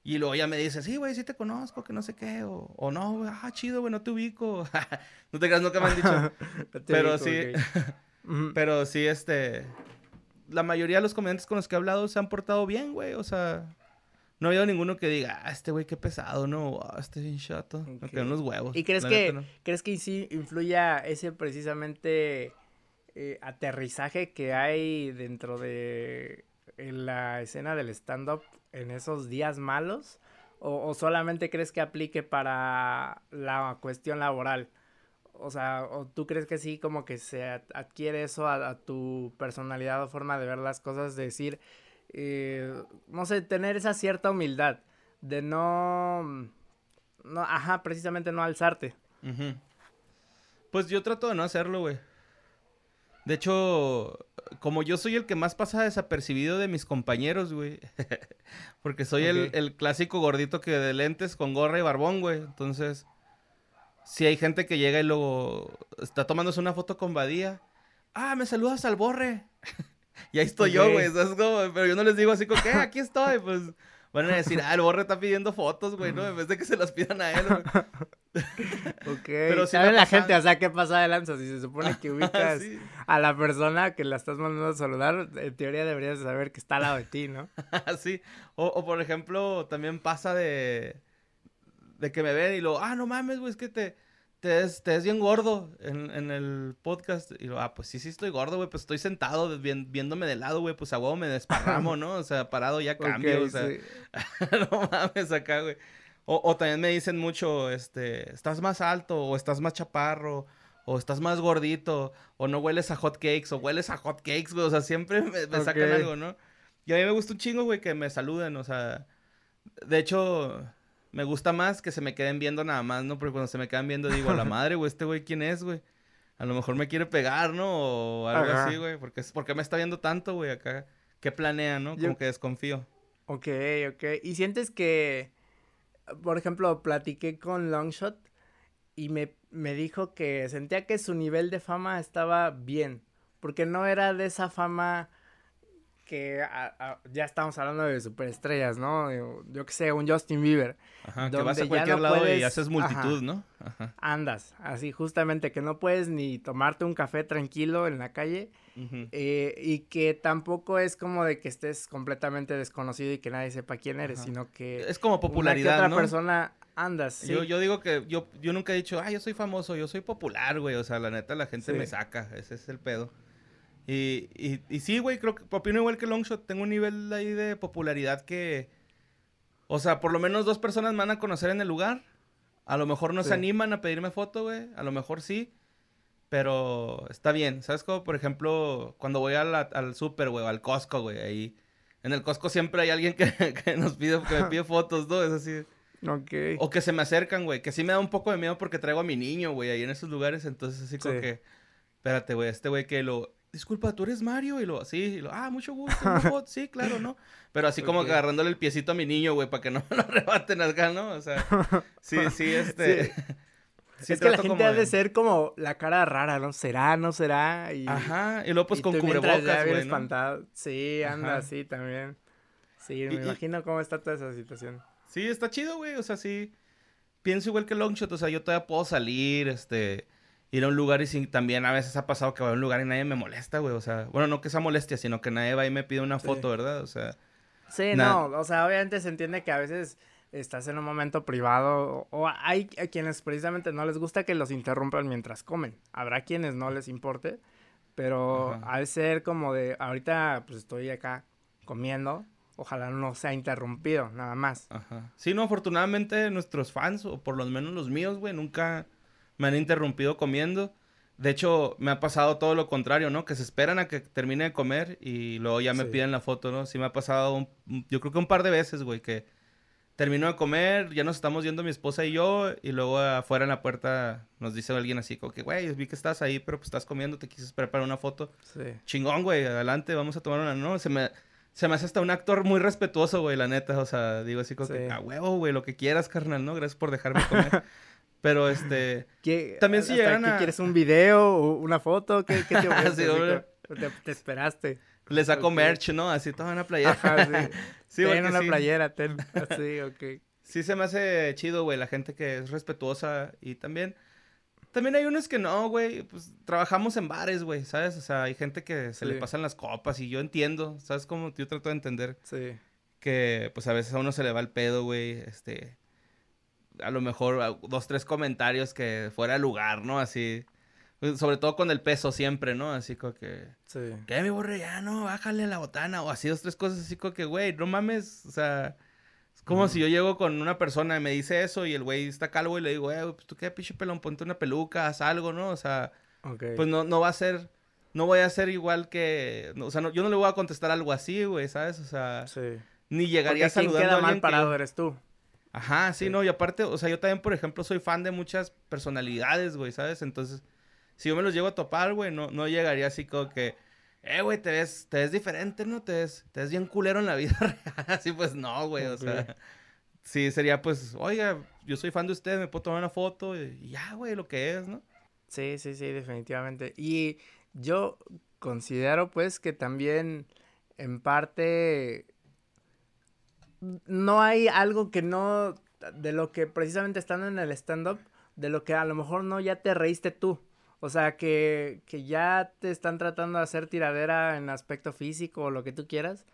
y luego ya me dice, sí, güey, sí te conozco, que no sé qué, o, o no, güey, ah, chido, güey, no te ubico. no te creas, nunca me han dicho. pero sí, pero sí, este, la mayoría de los comediantes con los que he hablado se han portado bien, güey, o sea, no ha habido ninguno que diga, ah, este güey qué pesado, no, ah, este bien chato, okay. me unos huevos. ¿Y crees que, crees que sí influya ese precisamente eh, aterrizaje que hay dentro de en la escena del stand-up en esos días malos? O, solamente crees que aplique para la cuestión laboral? O sea, ¿o tú crees que sí como que se adquiere eso a, tu personalidad o forma de ver las cosas? De decir, eh, no sé, tener esa cierta humildad de no, no, ajá, precisamente no alzarte. Pues yo trato de no hacerlo, güey. De hecho, como yo soy el que más pasa desapercibido de mis compañeros, güey. Porque soy el, clásico gordito que de lentes con gorra y barbón, güey. Entonces, si hay gente que llega y luego está tomándose una foto con Badía. Ah, me saludas al borre. y ahí estoy yo, güey. Pero yo no les digo así como que, eh, aquí estoy. Pues van a decir, ah, el borre está pidiendo fotos, güey, ¿no? En vez de que se las pidan a él, güey. ok. Pero si ¿Sabe la gente, o sea, qué pasa de lanza? Si se supone que ubicas a la persona que la estás mandando a saludar, en teoría deberías saber que está al lado de ti, ¿no? sí. O, o, por ejemplo, también pasa de, de que me ven y lo, ah, no mames, güey, es que te, te es, te es bien gordo en, en, el podcast. Y lo, ah, pues sí, sí estoy gordo, güey, pues estoy sentado viéndome de lado, güey, pues a huevo me desparramo, ¿no? O sea, parado ya cambio, o sea, no mames acá, güey. O, o, también me dicen mucho, este, estás más alto, o estás más chaparro, o estás más gordito, o no hueles a hot cakes, o hueles a hot cakes, güey. O sea, siempre me, sacan algo, ¿no? Y a mí me gusta un chingo, güey, que me saluden, o sea. De hecho, me gusta más que se me queden viendo nada más, ¿no? Porque cuando se me quedan viendo digo, a la madre, güey, este güey, ¿quién es, güey? A lo mejor me quiere pegar, ¿no? O algo así, güey. Porque porque me está viendo tanto, güey, acá. ¿Qué planea, no? Como que desconfío. Ok, ok. ¿Y sientes que por ejemplo, platiqué con Longshot y me, me dijo que sentía que su nivel de fama estaba bien, porque no era de esa fama que ya estamos hablando de superestrellas, ¿no? Yo que sé, un Justin Bieber. Ajá, que vas a cualquier lado y haces multitud, ¿no? Ajá. Andas, así justamente, que no puedes ni tomarte un café tranquilo en la calle eh, y que tampoco es como de que estés completamente desconocido y que nadie sepa quién eres, sino que... Es como popularidad, una otra persona andas, ¿sí? yo, yo digo que yo, yo nunca he dicho, ah, yo soy famoso, yo soy popular, güey, o sea, la neta la gente me saca, ese es el pedo. Y, y, y sí, güey, creo que opino igual que Longshot. Tengo un nivel ahí de popularidad que. O sea, por lo menos dos personas me van a conocer en el lugar. A lo mejor no se animan a pedirme foto, güey. A lo mejor sí. Pero está bien. ¿Sabes cómo? Por ejemplo, cuando voy al, al súper, güey, al Costco, güey, ahí. En el Costco siempre hay alguien que, que nos pide, que me pide fotos, ¿no? Es así. Ok. O que se me acercan, güey. Que sí me da un poco de miedo porque traigo a mi niño, güey, ahí en esos lugares. Entonces, así como que. Espérate, güey, este güey que lo disculpa, ¿tú eres Mario? Y lo, así, lo, ah, mucho gusto, sí, claro, ¿no? Pero así como agarrándole el piecito a mi niño, güey, para que no me lo rebaten acá, ¿no? O sea, sí, sí, este... es que la gente ha de... ser como la cara rara, ¿no? ¿Será, no será? Y, Ajá, y luego pues con cubrebocas, güey. Sí, anda así también. Sí, me imagino cómo está toda esa situación. Sí, está chido, güey, o sea, sí... pienso igual que Longshot, o sea, yo todavía puedo salir, este, ir a un lugar y sin, también a veces ha pasado que voy a un lugar y nadie me molesta, güey, o sea, bueno, no que sea molestia, sino que nadie va y me pide una foto, ¿verdad? O sea... Sí, no, o sea, obviamente se entiende que a veces estás en un momento privado o hay a quienes precisamente no les gusta que los interrumpan mientras comen. Habrá quienes no les importe, pero al ser como de ahorita pues estoy acá comiendo, ojalá no sea interrumpido, nada más. Ajá. Sí, no, afortunadamente nuestros fans, o por lo menos los míos, güey, nunca me han interrumpido comiendo. De hecho, me ha pasado todo lo contrario, ¿no? Que se esperan a que termine de comer y luego ya me piden la foto, ¿no? Sí me ha pasado, yo creo que un par de veces, güey, que termino de comer, ya nos estamos yendo mi esposa y yo, y luego afuera en la puerta nos dice alguien así, como que, güey, vi que estás ahí, pero pues estás comiendo, te quise preparar una foto. Sí. Chingón, güey, adelante, vamos a tomar una, ¿no? Se me se me hace hasta un actor muy respetuoso, güey, la neta. O sea, digo así como que, a huevo, güey, lo que quieras, carnal, ¿no? Gracias por dejarme comer. Pero este. También si llegan a. ¿Quieres un video o una foto? ¿Qué, qué te, sí, te, te, esperaste? Le saco merch, ¿no? Así toda una playera. Ajá, sí. sí ten una playera, ten. Así, ok. Sí se me hace chido, güey, la gente que es respetuosa y también también hay unos que no, güey. Pues trabajamos en bares, güey, ¿sabes? O sea, hay gente que se le pasan las copas y yo entiendo, ¿sabes? Como yo trato de entender. Sí. Que pues a veces a uno se le va el pedo, güey. Este. A lo mejor dos, tres comentarios que fuera el lugar, ¿no? Así. Pues, sobre todo con el peso siempre, ¿no? Así como que. Sí. ¿Qué, mi borre? Ya no, bájale la botana. O así dos, tres cosas así como que, güey, no mames. O sea. Como si yo llego con una persona y me dice eso y el güey está calvo y le digo, eh, pues tú qué pinche pelón, ponte una peluca, haz algo, ¿no? O sea, pues no, no va a ser, no voy a ser igual que, o sea, no, yo no le voy a contestar algo así, güey, ¿sabes? O sea, ni llegaría saludando queda a alguien mal parado eres tú. Ajá, sí, no, y aparte, o sea, yo también, por ejemplo, soy fan de muchas personalidades, güey, ¿sabes? Entonces, si yo me los llego a topar, güey, no, no llegaría así como que, eh, güey, te ves, te ves diferente, ¿no? Te ves, te ves bien culero en la vida real. Así pues no, güey, o sea. Sí, sería pues, oiga, yo soy fan de usted, me puedo tomar una foto y ya, güey, lo que es, ¿no? Sí, sí, sí, definitivamente. Y yo considero pues que también en parte no hay algo que no, de lo que precisamente estando en el stand-up, de lo que a lo mejor no ya te reíste tú. O sea, que, que ya te están tratando de hacer tiradera en aspecto físico o lo que tú quieras.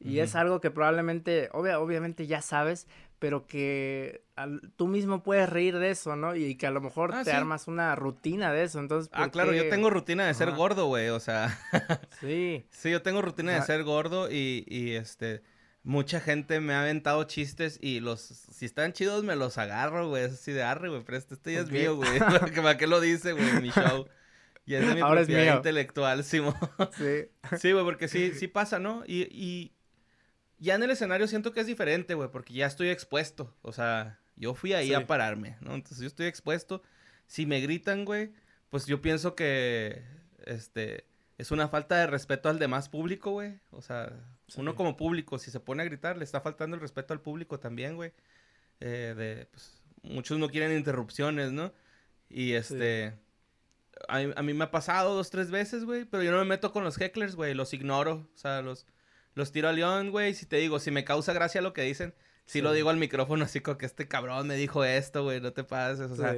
Y es algo que probablemente, obviamente ya sabes, pero que tú mismo puedes reír de eso, ¿no? Y, que a lo mejor ah, te armas una rutina de eso, entonces... Ah, claro, yo tengo rutina de ser gordo, güey, o sea... sí. Sí, yo tengo rutina de ser gordo y, y este mucha gente me ha aventado chistes y los, si están chidos, me los agarro, güey. Es así de arre, güey. Pero este, este ya es mío, güey. ¿Para qué lo dice, güey, mi show? Y es de mi Ahora propiedad intelectual, Simón. Sí. Sí, güey, porque sí, sí pasa, ¿no? Y, y ya en el escenario siento que es diferente, güey, porque ya estoy expuesto. O sea, yo fui ahí a pararme, ¿no? Entonces yo estoy expuesto. Si me gritan, güey, pues yo pienso que, este, es una falta de respeto al demás público, güey. O sea, uno como público, si se pone a gritar, le está faltando el respeto al público también, güey. Eh, de, pues, muchos no quieren interrupciones, ¿no? Y este... A, mí me ha pasado dos, tres veces, güey, pero yo no me meto con los hecklers, güey, los ignoro, o sea, los, los tiro a león, güey, si te digo, si me causa gracia lo que dicen, si lo digo al micrófono así como que este cabrón me dijo esto, güey, no te pases, o sea,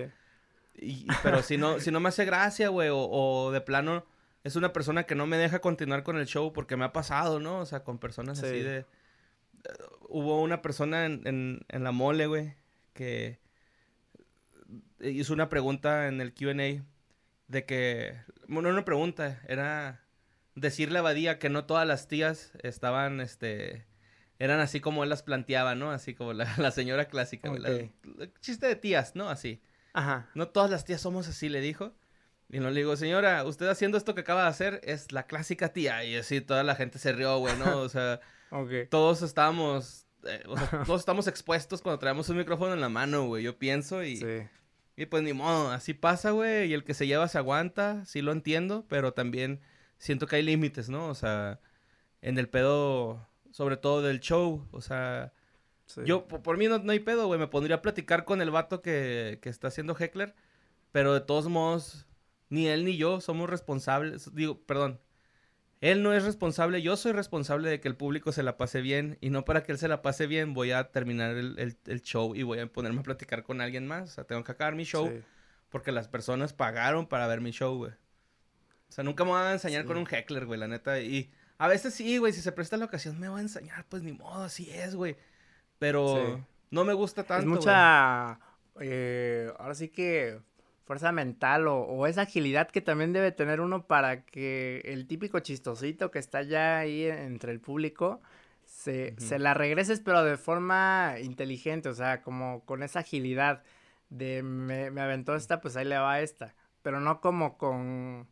y, pero si no, si no me hace gracia, güey, o, o de plano es una persona que no me deja continuar con el show porque me ha pasado, ¿no? O sea, con personas así de... Hubo una persona en, en, la mole, güey, que hizo una pregunta en el QA de que... Bueno, una pregunta, era decirle a Badía que no todas las tías estaban, este... Eran así como él las planteaba, ¿no? Así como la, señora clásica, güey. chiste de tías, ¿no? Así. Ajá. No todas las tías somos así, le dijo. Y no le digo, señora, usted haciendo esto que acaba de hacer es la clásica tía. Y así toda la gente se rió, güey, ¿no? O sea, todos estábamos, eh, o sea, todos estamos expuestos cuando traemos un micrófono en la mano, güey, yo pienso y... Y pues ni modo, así pasa, güey, y el que se lleva se aguanta, sí lo entiendo, pero también siento que hay límites, ¿no? O sea, en el pedo, sobre todo del show, o sea... Yo, por, mí no, no hay pedo, güey, me pondría a platicar con el vato que, que está haciendo Heckler, pero de todos modos ni él ni yo somos responsables, digo, perdón, él no es responsable, yo soy responsable de que el público se la pase bien y no para que él se la pase bien voy a terminar el, show y voy a ponerme a platicar con alguien más. O sea, tengo que acabar mi show porque las personas pagaron para ver mi show, güey. O sea, nunca me voy a enseñar con un heckler, güey, la neta. Y a veces sí, güey, si se presta la ocasión me voy a enseñar, pues ni modo, así es, güey. Pero no me gusta tanto, Es mucha... Eh, ahora sí que fuerza mental o, esa agilidad que también debe tener uno para que el típico chistosito que está ya ahí entre el público se, se la regreses pero de forma inteligente, o sea, como con esa agilidad de me, me, aventó esta, pues ahí le va esta, pero no como con,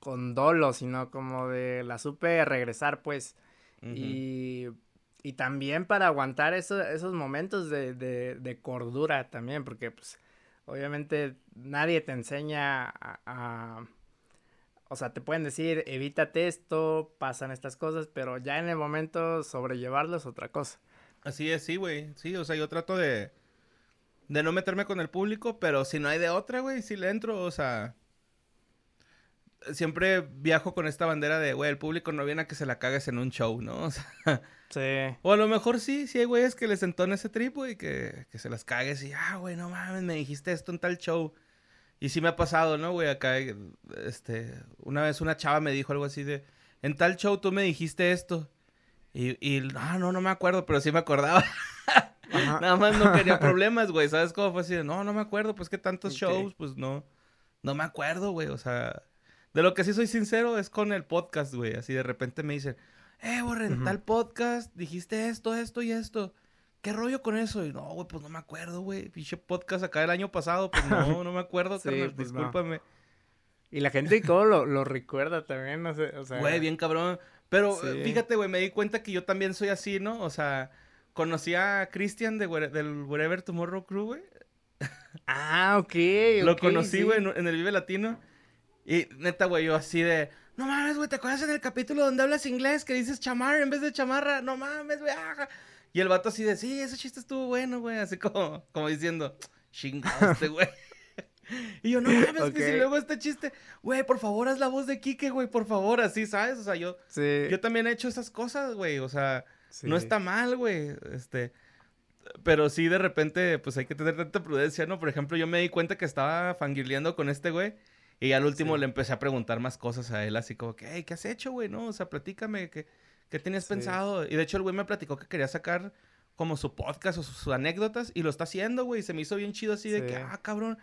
con dolo, sino como de la supe regresar, pues, y, y también para aguantar esos momentos de, de, de cordura también, porque pues Obviamente nadie te enseña a, o sea, te pueden decir, evítate esto, pasan estas cosas, pero ya en el momento sobrellevarlo es otra cosa. Así es, sí, güey. Sí, o sea, yo trato de, de no meterme con el público, pero si no hay de otra, güey, si le entro, o sea, siempre viajo con esta bandera de, güey, el público no viene a que se la cagues en un show, ¿no? O sea, sí. O a lo mejor sí, sí hay güeyes que les entona ese tripo y que, que se las cagues y, ah, güey, no mames, me dijiste esto en tal show. Y sí me ha pasado, ¿no, güey? Acá, este, una vez una chava me dijo algo así de, en tal show tú me dijiste esto. Y, y ah, no, no me acuerdo, pero sí me acordaba. Nada más no quería problemas, güey. ¿Sabes cómo fue así? De, no, no me acuerdo, pues que tantos shows, pues no, no me acuerdo, güey. O sea, de lo que sí soy sincero es con el podcast, güey. Así de repente me dicen, eh, Borren, tal podcast, dijiste esto, esto y esto. ¿Qué rollo con eso? Y no, güey, pues no me acuerdo, güey. Pinche podcast acá el año pasado, pues no, no me acuerdo, sí, carnal, pues discúlpame. Y la gente cómo lo, lo recuerda también, no sé, o sea... Güey, bien cabrón. Pero fíjate, güey, me di cuenta que yo también soy así, ¿no? O sea, conocí a Christian de, del Wherever Tomorrow Crew, güey. Ah, ok, Lo conocí, güey, en el Vive Latino. Y neta, güey, yo así de, no mames, güey, ¿te acuerdas en el capítulo donde hablas inglés que dices chamar en vez de chamarra? No mames, güey. Y el vato así de, sí, ese chiste estuvo bueno, güey. Así como, como diciendo, chingaste, güey. y yo, no mames, que si luego este chiste, güey, por favor, haz la voz de Kike, güey, por favor, así, ¿sabes? O sea, yo, yo también he hecho esas cosas, güey. O sea, no está mal, güey. Este, pero sí, de repente, pues hay que tener tanta prudencia, ¿no? Por ejemplo, yo me di cuenta que estaba fangirleando con este güey. Y al último le empecé a preguntar más cosas a él, así como que, hey, ¿qué has hecho, güey? No, o sea, platícame, ¿qué, qué tenías pensado? Y de hecho el güey me platicó que quería sacar como su podcast o sus, anécdotas y lo está haciendo, güey. Se me hizo bien chido así de que, ah, cabrón.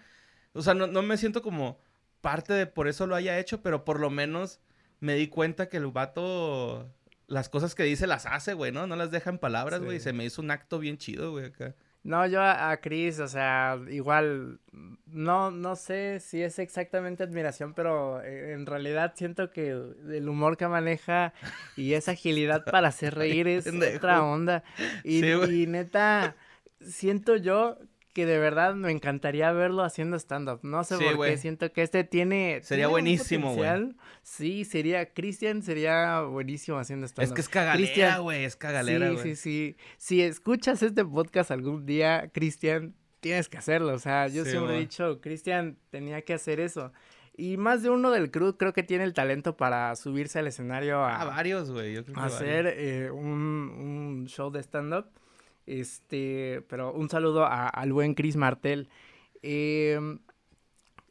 O sea, no, no me siento como parte de por eso lo haya hecho, pero por lo menos me di cuenta que el vato las cosas que dice las hace, güey, ¿no? No las deja en palabras, güey. Se me hizo un acto bien chido, güey, acá. No, yo a, Chris, o sea, igual, no, no sé si es exactamente admiración, pero eh, en realidad siento que el humor que maneja y esa agilidad para hacer reír es otra onda. Y, y neta, siento yo que de verdad me encantaría verlo haciendo stand-up. No sé por qué, siento que este tiene... Sería buenísimo, güey. Sí, sería, Cristian sería buenísimo haciendo stand-up. Es que es cagalera, güey, es cagalera, güey. Sí, sí, sí. Si escuchas este podcast algún día, Cristian, tienes que hacerlo. O sea, yo siempre he dicho, Cristian tenía que hacer eso. Y más de uno del crew creo que tiene el talento para subirse al escenario a... a varios, güey. hacer eh, un, un show de stand-up. Este, pero un saludo al buen Chris Martel. Em,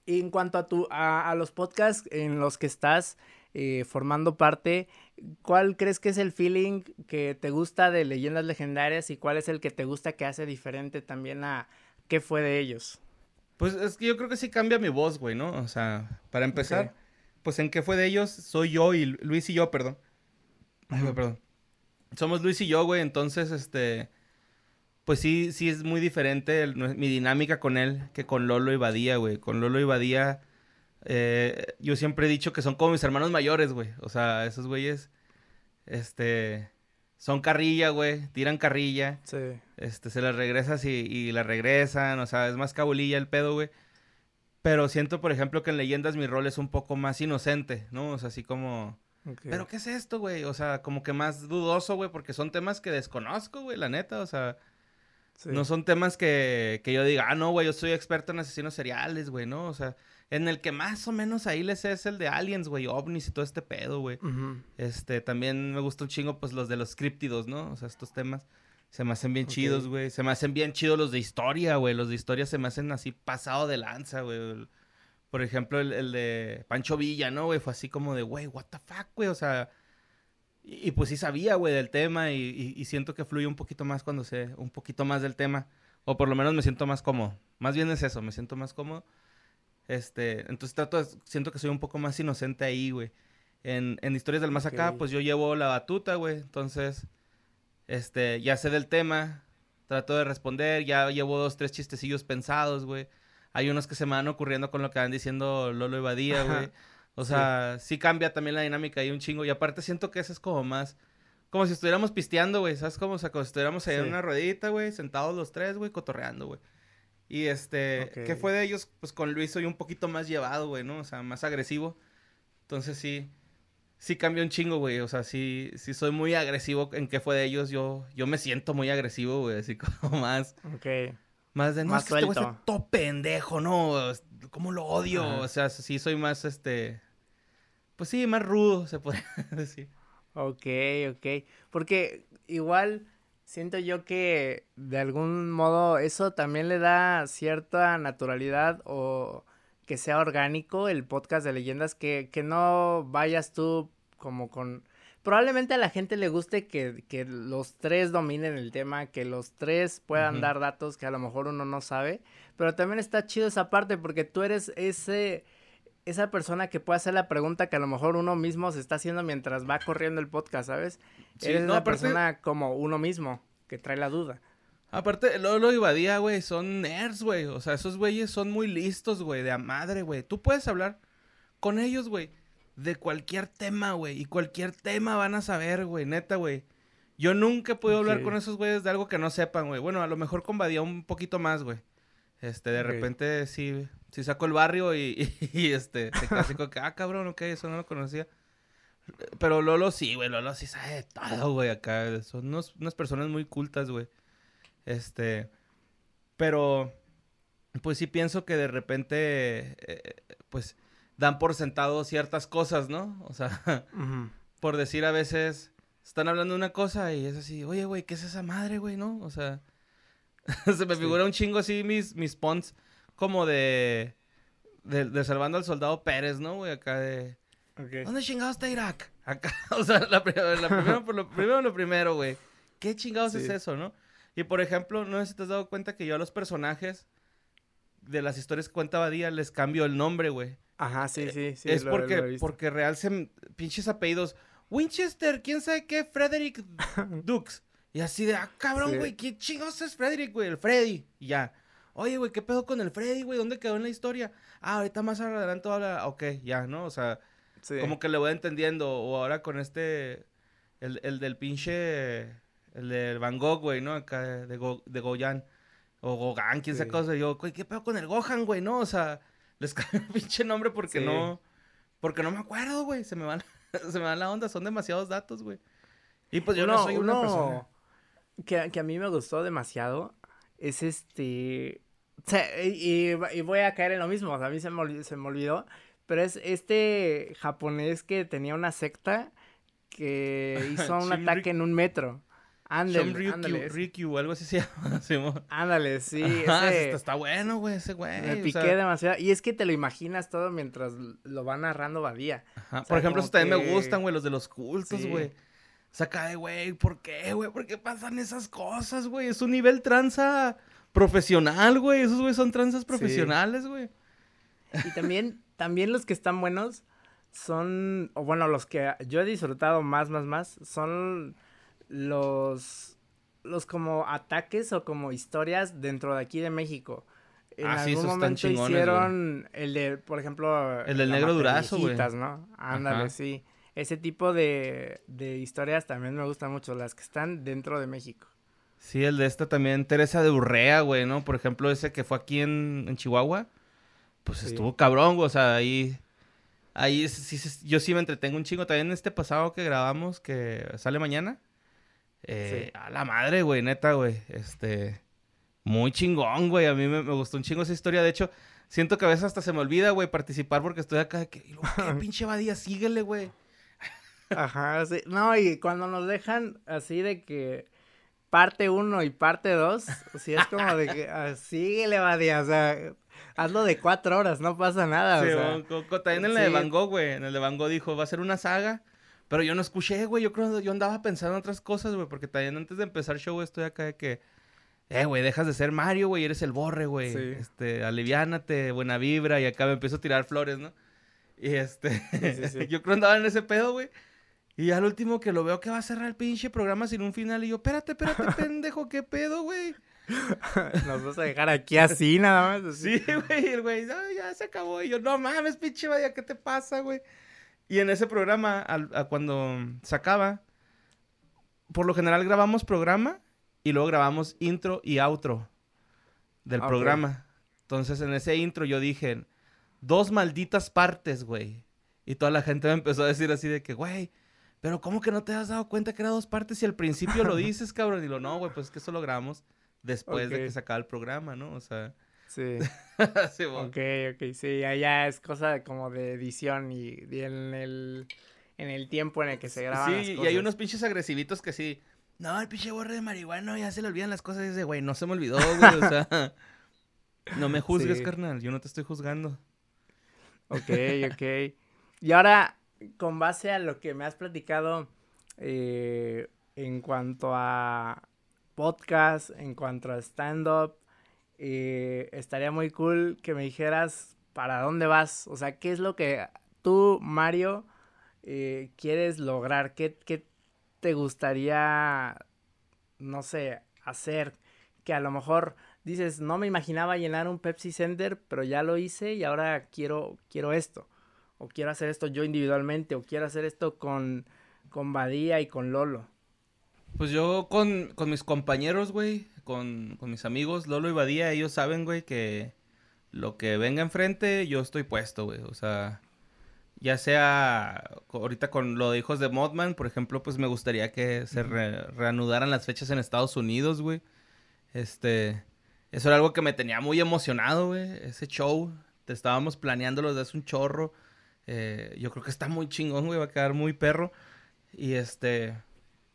en cuanto a, tu, a, los podcasts en los que estás eh, formando parte, ¿cuál crees que es el feeling que te gusta de leyendas legendarias y cuál es el que te gusta que hace diferente también a qué fue de ellos? Pues es que yo creo que sí cambia mi voz, güey, ¿no? O sea, para empezar, pues en qué fue de ellos soy yo y Luis y yo, perdón. Ay, perdón. Somos Luis y yo, güey, entonces, este pues sí, sí es muy diferente mi dinámica con él que con Lolo y Badía, güey. Con Lolo y Badía, eh, yo siempre he dicho que son como mis hermanos mayores, güey. O sea, esos güeyes, este, son carrilla, güey, tiran carrilla. Sí. Este, se las regresas y, y la regresan, o sea, es más cabulilla el pedo, güey. Pero siento, por ejemplo, que en Leyendas mi rol es un poco más inocente, ¿no? O sea, así como... ¿Pero qué es esto, güey? O sea, como que más dudoso, güey, porque son temas que desconozco, güey, la neta, o sea... No son temas que, que yo diga, ah, no, güey, yo soy experto en asesinos seriales, güey, ¿no? O sea, En el que más o menos ahí les es el de aliens, güey, ovnis y todo este pedo, güey. Este, también me gusta un chingo, pues, los de los críptidos, ¿no? O sea, estos temas se me hacen bien chidos, güey. Se me hacen bien chidos los de historia, güey. Los de historia se me hacen así pasado de lanza, güey. Por ejemplo, el, de Pancho Villa, ¿no, güey? Fue así como de, güey, what the fuck, güey. O sea, y, pues sí sabía, güey, del tema y, y, siento que fluye un poquito más cuando sé un poquito más del tema. O por lo menos me siento más cómodo. Más bien es eso, me siento más cómodo. Este, entonces trato, siento que soy un poco más inocente ahí, güey. En, en Historias del Más Acá, pues yo llevo la batuta, güey. Entonces, este, ya sé del tema, trato de responder, ya llevo dos, tres chistecillos pensados, güey. Hay unos que se me van ocurriendo con lo que van diciendo Lolo y Badía, güey. O sea, sí. cambia también la dinámica ahí un chingo. Y aparte siento que eso es como más... Como si estuviéramos pisteando, güey. ¿Sabes cómo? O sea, como si estuviéramos ahí en una ruedita, güey. Sentados los tres, güey, cotorreando, güey. Y este, ¿qué fue de ellos? Pues con Luis soy un poquito más llevado, güey, ¿no? O sea, más agresivo. Entonces sí, sí cambia un chingo, güey. O sea, sí, sí soy muy agresivo en qué fue de ellos. Yo, yo me siento muy agresivo, güey. Así como más. Ok. Más de no, más es que este todo pendejo, ¿no? ¿Cómo lo odio? O sea, sí soy más este. Pues sí, más rudo, se puede decir. Ok, ok. Porque igual siento yo que de algún modo eso también le da cierta naturalidad o que sea orgánico el podcast de leyendas, que, que no vayas tú como con... Probablemente a la gente le guste que, que los tres dominen el tema, que los tres puedan dar datos que a lo mejor uno no sabe, pero también está chido esa parte porque tú eres ese esa persona que puede hacer la pregunta que a lo mejor uno mismo se está haciendo mientras va corriendo el podcast, ¿sabes? Eres una persona como uno mismo que trae la duda. Aparte, Lolo y Badía, güey, son nerds, güey. O sea, esos güeyes son muy listos, güey, de a madre, güey. Tú puedes hablar con ellos, güey, de cualquier tema, güey. Y cualquier tema van a saber, güey, neta, güey. Yo nunca he podido hablar con esos güeyes de algo que no sepan, güey. Bueno, a lo mejor con Badía un poquito más, güey. Este, de repente sí, sí saco el barrio y, y, este, te casi que, ah, cabrón, ok, eso no lo conocía. Pero Lolo sí, güey, Lolo sí sabe todo, güey, acá. Son unas personas muy cultas, güey. Este, pero, pues sí pienso que de repente, eh, pues, dan por sentado ciertas cosas, ¿no? O sea, por decir a veces, están hablando de una cosa y es así, oye, güey, ¿qué es esa madre, güey, no? O sea, se me figura un chingo así mis, mis pons como de, de, Salvando al Soldado Pérez, ¿no, güey? Acá de... ¿Dónde chingados está Irak? Acá, o sea, la, la primero, por lo, primero lo primero, güey. ¿Qué chingados es eso, no? Y por ejemplo, no sé si te has dado cuenta que yo a los personajes de las historias que cuenta Badía les cambio el nombre, güey. Ajá, sí, sí, sí. Es porque, porque real se... Pinches apellidos. Winchester, quién sabe qué, Frederick Dux. Y así de, ah, cabrón, güey, ¿quién chingos es Frederick, güey? El Freddy. Y ya. Oye, güey, ¿qué pedo con el Freddy, güey? ¿Dónde quedó en la historia? Ah, ahorita más adelante habla. Ok, ya, ¿no? O sea, como que le voy entendiendo. O ahora con este. El, el del pinche. El del Van Gogh, güey, ¿no? Acá de, Go, de Goyan. O Gogan, quién sabe cosa. Yo, güey, ¿qué pedo con el Gohan, güey? No, o sea, les cae el pinche nombre porque no. Porque no me acuerdo, güey. Se me van. se me van la onda. Son demasiados datos, güey. Y pues yo no soy una persona. Que, que a mí me gustó demasiado. Es este. O sea, y, y, voy a caer en lo mismo. O sea, a mí se me, se me olvidó. Pero es este japonés que tenía una secta que hizo un ataque en un metro. Ándale, ándale. Rikyu, algo así se llama. ándale, sí. ese... está bueno, güey, ese güey. Me piqué demasiado. Y es que te lo imaginas todo mientras lo va narrando Badía. Por ejemplo, esos también me gustan, güey, los de los cultos, güey. Saca de, güey, ¿por qué, güey? ¿Por qué pasan esas cosas, güey? Es un nivel tranza profesional, güey. Esos, güey, son tranzas profesionales, güey. Y también, también los que están buenos son, o bueno, los que yo he disfrutado más, más, más, son los, los como ataques o como historias dentro de aquí de México. En ah, algún momento hicieron el de, por ejemplo, el del negro durazo, güey. ¿no? Ándale, sí. Ese tipo de, de historias también me gustan mucho, las que están dentro de México. Sí, el de esta también, Teresa de Urrea, güey, ¿no? Por ejemplo, ese que fue aquí en, en Chihuahua, pues estuvo cabrón, güey, o sea, ahí, ahí sí, yo sí me entretengo un chingo. También este pasado que grabamos, que sale mañana, eh, A la madre, güey, neta, güey. Este. Muy chingón, güey. A mí me, gustó un chingo esa historia. De hecho, siento que a veces hasta se me olvida, güey, participar porque estoy acá que, ¿qué pinche vadía? Síguele, güey. Ajá, sí. No, y cuando nos dejan así de que parte uno y parte dos, sí es como de que, ah, síguele, vadía, o sea, hazlo de cuatro horas, no pasa nada, sí, o sea. también en el de Van Gogh, güey, en el de Van Gogh dijo, va a ser una saga, pero yo no escuché, güey, yo creo, yo andaba pensando en otras cosas, güey, porque también antes de empezar el show estoy acá de que eh, güey, dejas de ser Mario, güey, eres el borre, güey. Sí. Este, aliviánate, buena vibra, y acá me empiezo a tirar flores, ¿no? Y este, yo creo andaba en ese pedo, güey. Y al último que lo veo que va a cerrar el pinche programa sin un final, y yo, espérate, espérate, pendejo, ¿qué pedo, güey? Nos vas a dejar aquí así, nada más. Sí, güey, el güey, ya se acabó. Y yo, no mames, pinche vaya, ¿qué te pasa, güey? Y en ese programa, a cuando se acaba, por lo general grabamos programa y luego grabamos intro y outro del programa. Entonces en ese intro yo dije, dos malditas partes, güey. Y toda la gente me empezó a decir así de que, güey, pero ¿cómo que no te has dado cuenta que era dos partes y al principio lo dices, cabrón? Y lo, no, güey, pues es que eso lo grabamos después de que se acaba el programa, ¿no? O sea... Sí. sí Ok, ok, sí, allá es cosa como de edición y, en el en el tiempo en el que se graba. Sí, y hay unos pinches agresivitos que sí. No, el pinche borre de marihuana ya se le olvidan las cosas. Y dice, güey, no se me olvidó, güey. O sea, no me juzgues, carnal. Yo no te estoy juzgando. Ok, ok. Y ahora, con base a lo que me has platicado eh, en cuanto a podcast, en cuanto a stand-up, eh, estaría muy cool que me dijeras para dónde vas. O sea, ¿qué es lo que tú, Mario, eh, quieres lograr? ¿Qué, qué te gustaría, no sé, hacer? Que a lo mejor dices, no me imaginaba llenar un Pepsi Center, pero ya lo hice y ahora quiero, quiero esto. O quiero hacer esto yo individualmente, o quiero hacer esto con, con Badía y con Lolo. Pues yo con, con mis compañeros, güey, con, con, mis amigos, Lolo y Badía, ellos saben, güey, que lo que venga enfrente, yo estoy puesto, güey. O sea, ya sea ahorita con lo de hijos de Modman, por ejemplo, pues me gustaría que se reanudaran las fechas en Estados Unidos, güey. Este, eso era algo que me tenía muy emocionado, güey, ese show. Te estábamos planeándolo desde hace un chorro. Eh, yo creo que está muy chingón, güey, va a quedar muy perro. Y este,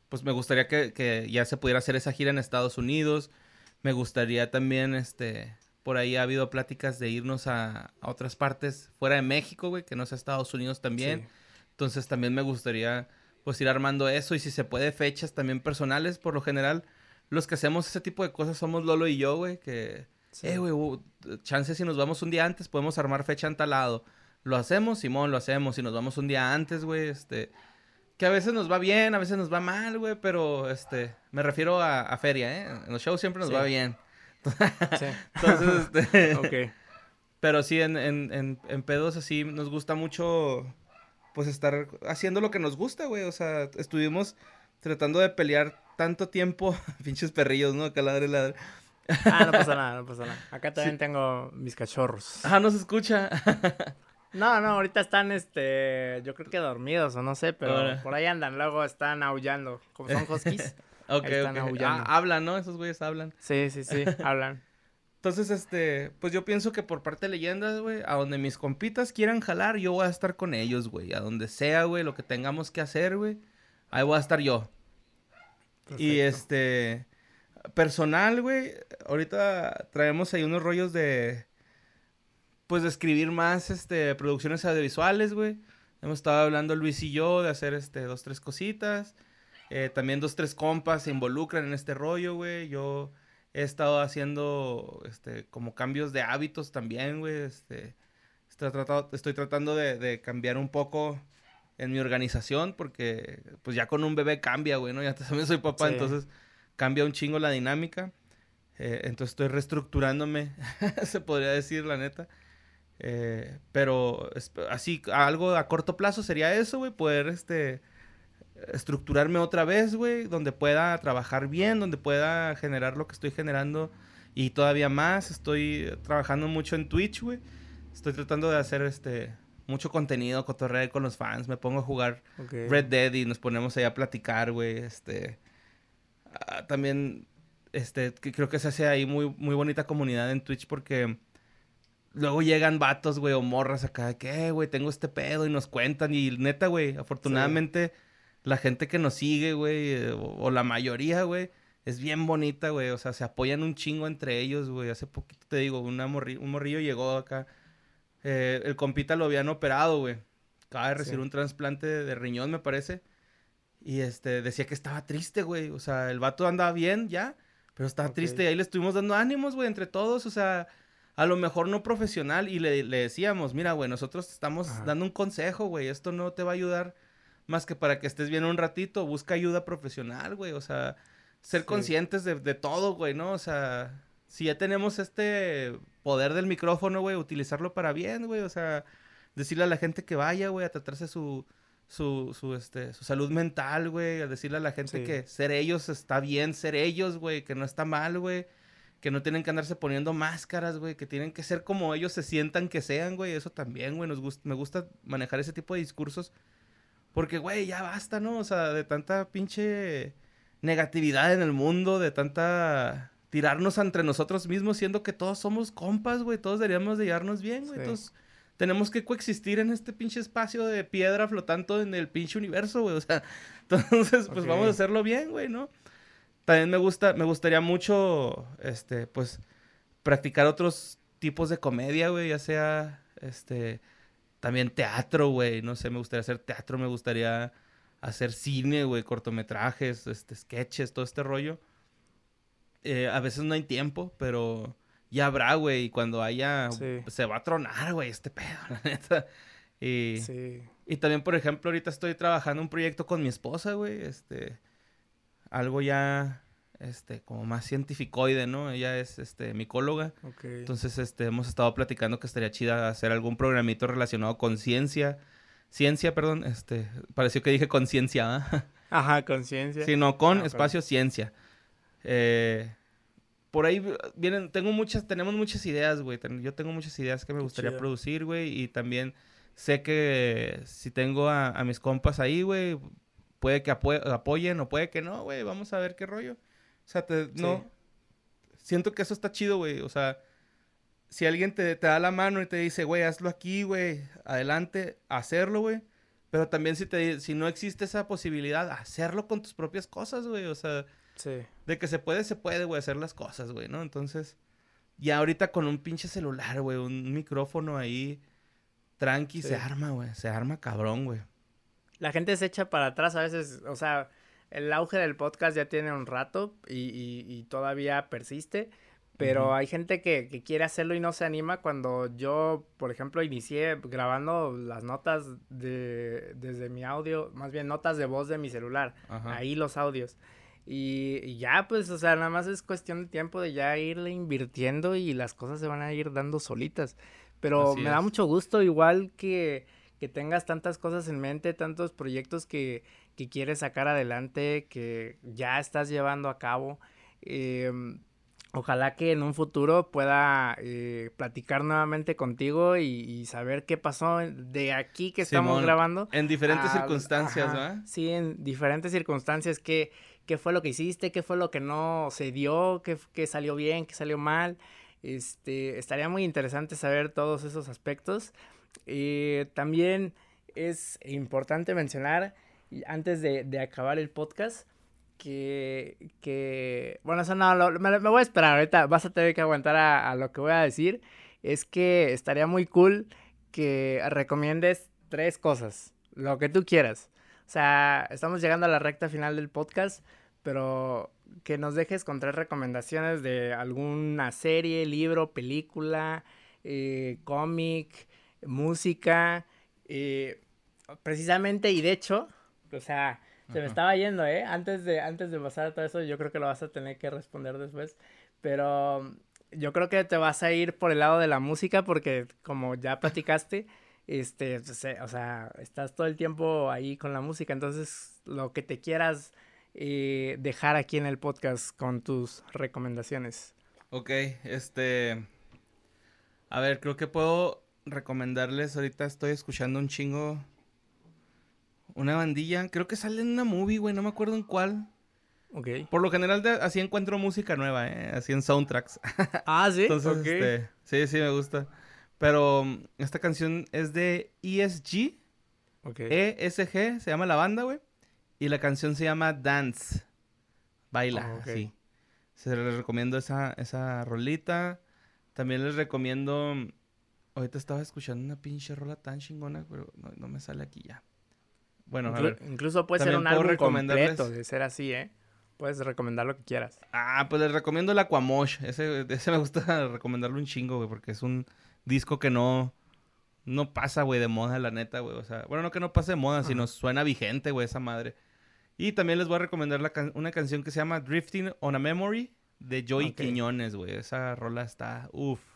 pues me gustaría que, que ya se pudiera hacer esa gira en Estados Unidos. Me gustaría también, este, por ahí ha habido pláticas de irnos a, otras partes fuera de México, güey, que no sea Estados Unidos también. Entonces también me gustaría pues ir armando eso y si se puede fechas también personales, por lo general los que hacemos ese tipo de cosas somos Lolo y yo, güey, que eh, güey, chance si nos vamos un día antes podemos armar fecha en talado. Lo hacemos, Simón, lo hacemos, si nos vamos un día antes, güey, este que a veces nos va bien, a veces nos va mal, güey, pero este, me refiero a, feria, ¿eh? En los shows siempre nos va bien. Entonces, este... ok. Pero sí, en, en, en, pedos así nos gusta mucho, pues, estar haciendo lo que nos gusta, güey. O sea, estuvimos tratando de pelear tanto tiempo, pinches perrillos, ¿no? Acá ladre, ladre. Ah, no pasa nada, no pasa nada. Acá también tengo mis cachorros. Ah, no se escucha. No, no, ahorita están, este, yo creo que dormidos o no sé, pero por ahí andan. Luego están aullando, como son huskies. Ok, ok. Ah, hablan, ¿no? Esos güeyes hablan. Sí, sí, sí, hablan. Entonces, este, pues yo pienso que por parte de leyendas, güey, a donde mis compitas quieran jalar, yo voy a estar con ellos, güey. A donde sea, güey, lo que tengamos que hacer, güey, ahí voy a estar yo. Y este, personal, güey, ahorita traemos ahí unos rollos de, pues de escribir más, este, producciones audiovisuales, güey. Hemos estado hablando Luis y yo de hacer, este, dos, tres cositas. Eh, también dos, tres compas se involucran en este rollo, güey. Yo he estado haciendo, este, como cambios de hábitos también, güey. Este, estoy, tratando, estoy tratando de, cambiar un poco en mi organización porque, pues ya con un bebé cambia, güey, ¿no? Ya también soy papá, entonces cambia un chingo la dinámica. Eh, entonces estoy reestructurándome, se podría decir, la neta. Eh, pero así, algo a corto plazo sería eso, güey, poder, este estructurarme otra vez, güey, donde pueda trabajar bien, donde pueda generar lo que estoy generando y todavía más. Estoy trabajando mucho en Twitch, güey. Estoy tratando de hacer este mucho contenido, cotorrear con los fans. Me pongo a jugar Red Dead y nos ponemos ahí a platicar, güey. Este ah, también este creo que se hace ahí muy muy bonita comunidad en Twitch porque luego llegan vatos, güey, o morras acá, que, güey, tengo este pedo y nos cuentan. Y neta, güey, afortunadamente la gente que nos sigue, güey, eh, o, la mayoría, güey, es bien bonita, güey. O sea, se apoyan un chingo entre ellos, güey. Hace poquito te digo, una un morrillo llegó acá. Eh, el compita lo habían operado, güey. Acaba de recibir un trasplante de riñón, me parece. Y este, decía que estaba triste, güey. O sea, el vato andaba bien ya, pero estaba triste. Y ahí le estuvimos dando ánimos, güey, entre todos. O sea, a lo mejor no profesional. Y le, decíamos, mira, güey, nosotros estamos dando un consejo, güey. Esto no te va a ayudar más que para que estés bien un ratito. Busca ayuda profesional, güey. O sea, ser conscientes de, de todo, güey, ¿no? O sea, si ya tenemos este poder del micrófono, güey, utilizarlo para bien, güey. O sea, decirle a la gente que vaya, güey, a tratarse su su, su, este, su salud mental, güey, a decirle a la gente que ser ellos está bien, ser ellos, güey, que no está mal, güey, que no tienen que andarse poniendo máscaras, güey, que tienen que ser como ellos se sientan que sean, güey, eso también, güey, nos me gusta manejar ese tipo de discursos, porque, güey, ya basta, ¿no? O sea, de tanta pinche negatividad en el mundo, de tanta tirarnos entre nosotros mismos, siendo que todos somos compas, güey, todos deberíamos de llevarnos bien, güey, todos tenemos que coexistir en este pinche espacio de piedra flotando en el pinche universo, güey. O sea, entonces, pues vamos a hacerlo bien, güey, ¿no? También me gusta, me gustaría mucho, este, pues, practicar otros tipos de comedia, güey, ya sea, este, también teatro, güey, no sé, me gustaría hacer teatro, me gustaría hacer cine, güey, cortometrajes, este, sketches, todo este rollo. Eh, a veces no hay tiempo, pero ya habrá, güey, y cuando haya, se va a tronar, güey, este pedo, la neta. Y, sí. y también, por ejemplo, ahorita estoy trabajando un proyecto con mi esposa, güey, este, algo ya, este, como más cientificoide, ¿no? Ella es, este, micóloga. Okay. Entonces, este, hemos estado platicando que estaría chida hacer algún programito relacionado con ciencia, ciencia, perdón, este, pareció que dije conciencia, ¿ah? Ajá, conciencia. Sí, no, con ah, espacio ciencia. Eh, por ahí vienen, tengo muchas, tenemos muchas ideas, güey. Yo tengo muchas ideas que me gustaría producir, güey. Y también sé que si tengo a, mis compas ahí, güey, puede que apoyen o puede que no, güey. Vamos a ver qué rollo. O sea, no. Siento que eso está chido, güey. O sea, si alguien te, te da la mano y te dice, güey, hazlo aquí, güey, adelante, hacerlo, güey. Pero también si, te, si no existe esa posibilidad, hacerlo con tus propias cosas, güey. O sea, Sí. De que se puede, se puede, güey, hacer las cosas, güey, ¿no? Entonces, ya ahorita con un pinche celular, güey, un micrófono ahí, tranqui, se arma, güey, se arma cabrón, güey. La gente se echa para atrás a veces, o sea, el auge del podcast ya tiene un rato y, todavía persiste, pero hay gente que, que, quiere hacerlo y no se anima cuando yo, por ejemplo, inicié grabando las notas de, desde mi audio, más bien notas de voz de mi celular, ahí los audios. Y, ya, pues, o sea, nada más es cuestión de tiempo de ya irle invirtiendo y las cosas se van a ir dando solitas. Pero me da mucho gusto, igual que, que, tengas tantas cosas en mente, tantos proyectos que, que, quieres sacar adelante, que ya estás llevando a cabo. Em, ojalá que en un futuro pueda eh, platicar nuevamente contigo y, saber qué pasó de aquí que estamos grabando. En diferentes circunstancias, ¿verdad? Sí, en diferentes circunstancias que qué fue lo que hiciste, qué fue lo que no se dio, qué, salió bien, qué salió mal. Este, estaría muy interesante saber todos esos aspectos. Eh, también es importante mencionar, antes de, acabar el podcast, que, bueno, eso no, me, voy a esperar, ahorita vas a tener que aguantar a, a, lo que voy a decir, es que estaría muy cool que recomiendes tres cosas, lo que tú quieras. O sea, estamos llegando a la recta final del podcast, pero que nos dejes con tres recomendaciones de alguna serie, libro, película, eh, cómic, música, eh, precisamente, y de hecho, o sea, se me estaba yendo, ¿eh? Antes de, antes de pasar a todo eso, yo creo que lo vas a tener que responder después, pero yo creo que te vas a ir por el lado de la música porque como ya platicaste, este, pues, eh, o sea, estás todo el tiempo ahí con la música, entonces lo que te quieras eh, dejar aquí en el podcast con tus recomendaciones. Ok, este, a ver, creo que puedo recomendarles, ahorita estoy escuchando un chingo, una bandilla, creo que sale en una movie, güey, no me acuerdo en cuál. Ok. Por lo general así encuentro música nueva, ¿eh? Así en soundtracks. Ah, sí. Entonces, este, sí, sí, me gusta. Pero mm, esta canción es de ESG. Ok. ESG, se llama la banda, güey. Y la canción se llama Dance. Baila, oh, sí. Se les recomiendo esa, esa rolita. También les recomiendo. Ahorita estaba escuchando una pinche rola tan chingona, pero no, me sale aquí ya. Bueno, incluso puede ser un álbum completo de ser así, ¿eh? Puedes recomendar lo que quieras. Ah, pues les recomiendo el Aquamosh. Ese, ese me gusta recomendarlo un chingo, güey, porque es un disco que no, no pasa, güey, de moda, la neta, güey. O sea, bueno, no que no pase de moda, sino suena vigente, güey, esa madre. Y también les voy a recomendar una canción que se llama Drifting on a Memory de Joy Quiñones, güey. Esa rola está, uff.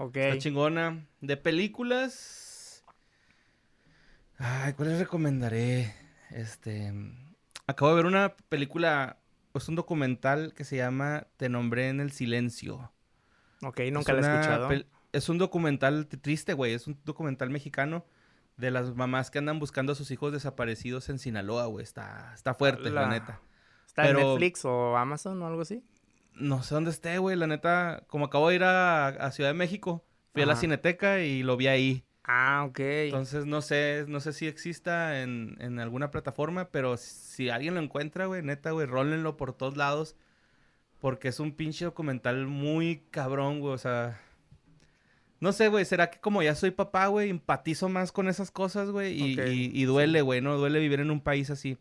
Ok. Está chingona. De películas. Ay, ¿cuál les recomendaré? Este. Acabo de ver una película es un documental que se llama Te nombré en el silencio. Ok, nunca lo he escuchado. Es un documental triste, güey. Es un documental mexicano de las mamás que andan buscando a sus hijos desaparecidos en Sinaloa, güey. Está, está fuerte, la, neta. ¿Está en Netflix o Amazon o algo así? No sé dónde esté, güey. La neta, como acabo de ir a, Ciudad de México, fui a la Cineteca y lo vi ahí. Ah, ok. Entonces no sé, no sé si exista en, en alguna plataforma, pero si alguien lo encuentra, güey, neta, güey, rólenlo por todos lados. Porque es un pinche documental muy cabrón, güey. O sea. No sé, güey, será que como ya soy papá, güey, empatizo más con esas cosas, güey. Y, duele, güey, ¿no? Duele vivir en un país así.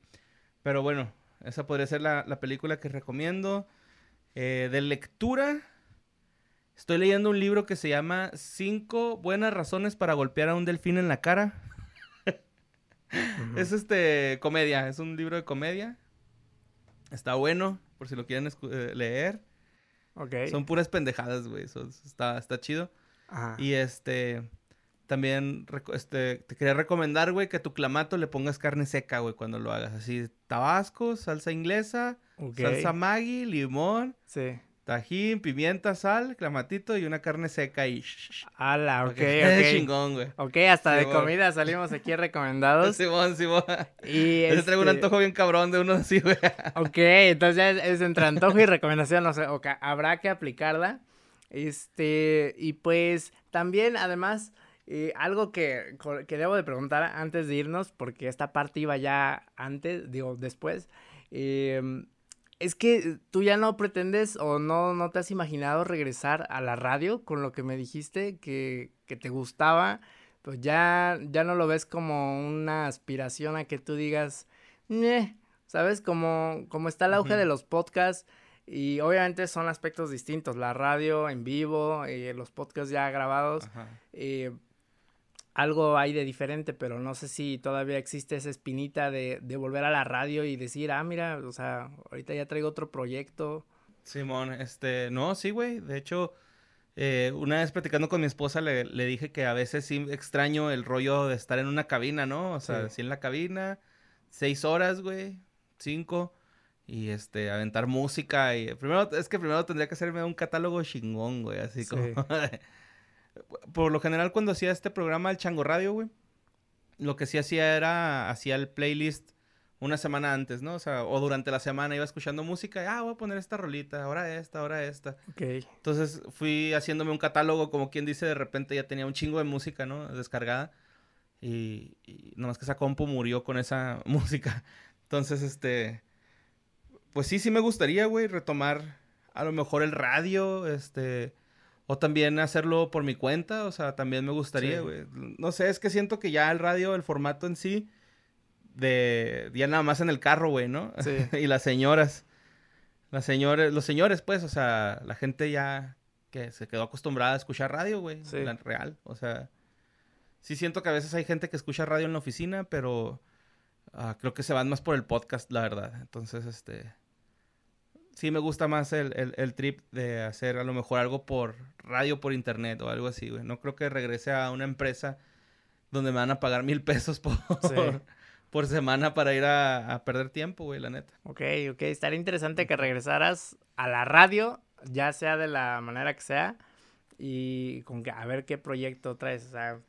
Pero bueno, esa podría ser la, película que recomiendo. Eh, de lectura, Estoy leyendo un libro que se llama Cinco buenas razones para golpear a un delfín en la cara. Es este comedia, es un libro de comedia. Está bueno, por si lo quieren eh, leer. Son puras pendejadas, güey. Está, está chido. Y este. También este, te quería recomendar, güey, que a tu clamato le pongas carne seca, güey, cuando lo hagas. Así, tabasco, salsa inglesa, salsa Maggi, limón. Sí. Tajín, pimienta, sal, clamatito y una carne seca y... ¡Hala! Ok, ok. chingón, güey. Ok, hasta de comida salimos aquí recomendados. Simón, Simón. Y este... traigo un antojo bien cabrón de uno así, güey. Ok, entonces es, entre antojo y recomendación, no sé, okay, habrá que aplicarla. Este, y pues también, además, eh, algo que, que debo de preguntar antes de irnos, porque esta parte iba ya antes, digo, después. Eh, es que tú ya no pretendes o no, no te has imaginado regresar a la radio con lo que me dijiste que, que te gustaba, pues ya, ya no lo ves como una aspiración a que tú digas, ¿sabes? Como, como está el auge de los podcasts y obviamente son aspectos distintos, la radio en vivo, y eh, los podcasts ya grabados, eh, algo hay de diferente, pero no sé si todavía existe esa espinita de, de volver a la radio y decir, ah, mira, o sea, ahorita ya traigo otro proyecto. Simón, este, no, sí, güey, de hecho, eh, una vez platicando con mi esposa le, le, dije que a veces sí extraño el rollo de estar en una cabina, ¿no? O sea, sí, en la cabina, seis horas, güey, cinco, y este, aventar música y primero, es que primero tendría que hacerme un catálogo chingón, güey, así como... por lo general cuando hacía este programa, el Chango Radio, güey, lo que sí hacía era, hacía el playlist una semana antes, ¿no? O sea, o durante la semana iba escuchando música, y, ah, voy a poner esta rolita, ahora esta, ahora esta. Ok. Entonces fui haciéndome un catálogo, como quien dice, de repente ya tenía un chingo de música, ¿no? Descargada. Y, y nomás que esa compu murió con esa música. Entonces, este, pues sí, sí me gustaría, güey, retomar a lo mejor el radio, este o también hacerlo por mi cuenta, o sea, también me gustaría, güey. No sé, es que siento que ya el radio, el formato en sí, de ya nada más en el carro, güey, ¿no? Sí. y las señoras, las señores, los señores, pues, o sea, la gente ya que se quedó acostumbrada a escuchar radio, güey, sí. la real, o sea, sí siento que a veces hay gente que escucha radio en la oficina, pero ah, creo que se van más por el podcast, la verdad. Entonces, este, sí me gusta más el, el, trip de hacer a lo mejor algo por radio, por internet o algo así, güey. No creo que regrese a una empresa donde me van a pagar mil pesos por, por semana para ir a, perder tiempo, güey, la neta. Ok, ok. Estaría interesante que regresaras a la radio, ya sea de la manera que sea, y con que a ver qué proyecto traes. O sea,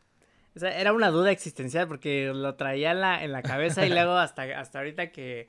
era una duda existencial porque lo traía en la, en la cabeza y luego hasta, hasta ahorita que,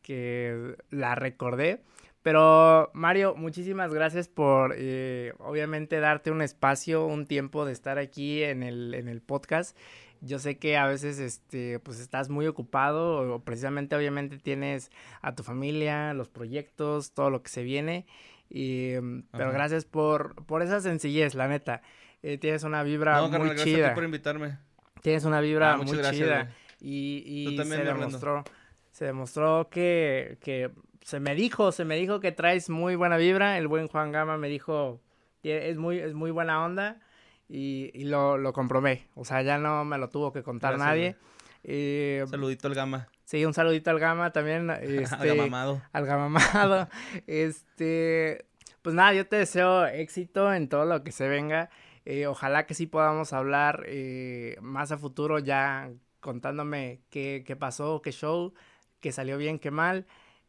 que la recordé Pero Mario, muchísimas gracias por eh, obviamente darte un espacio, un tiempo de estar aquí en el, en el podcast. Yo sé que a veces este, pues estás muy ocupado o precisamente obviamente tienes a tu familia, los proyectos, todo lo que se viene. Y, mm, pero gracias por, por esa sencillez, la neta. Eh, tienes una vibra no, muy carnal, chida. Gracias por invitarme. Tienes una vibra ah, muy chida. Y, y se demostró, se demostró que, que se me dijo, se me dijo que traes muy buena vibra. El buen Juan Gama me dijo, es muy, es muy buena onda. Y, y lo, lo, comprobé. O sea, ya no me lo tuvo que contar nadie. Eh, saludito al Gama. Sí, un saludito al Gama también. Este, al Gamamado. Al Gamamado. este, pues nada, yo te deseo éxito en todo lo que se venga. Eh, ojalá que sí podamos hablar eh, más a futuro ya contándome qué, qué pasó, qué show, qué salió bien, qué mal.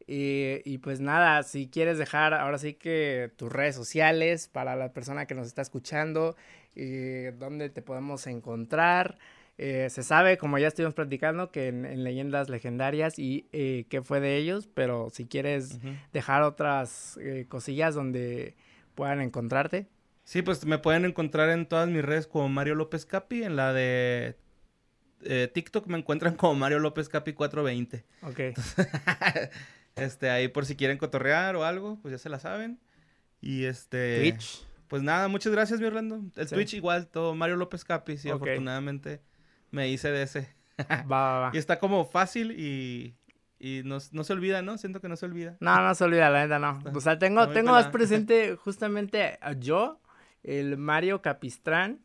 Y, pues nada, si quieres dejar ahora sí que tus redes sociales para la persona que nos está escuchando, y dónde te podemos encontrar. Eh, se sabe, como ya estuvimos platicando, que en, leyendas legendarias y eh, qué fue de ellos, pero si quieres dejar otras eh, cosillas donde puedan encontrarte. Sí, pues me pueden encontrar en todas mis redes como Mario López Capi, en la de TikTok me encuentran como Mario López Capi 420. Ok. Este, ahí por si quieren cotorrear o algo, pues ya se la saben. Y este. Twitch. Pues nada, muchas gracias, mi Orlando. El Twitch igual, todo Mario López Capi, sí, afortunadamente me hice de ese. va, va, va. Y está como fácil y, y no, no, se olvida, ¿no? Siento que no se olvida. No, no se olvida, la neta, no. o sea, tengo, tengo más presente justamente a yo, el Mario Capistrán,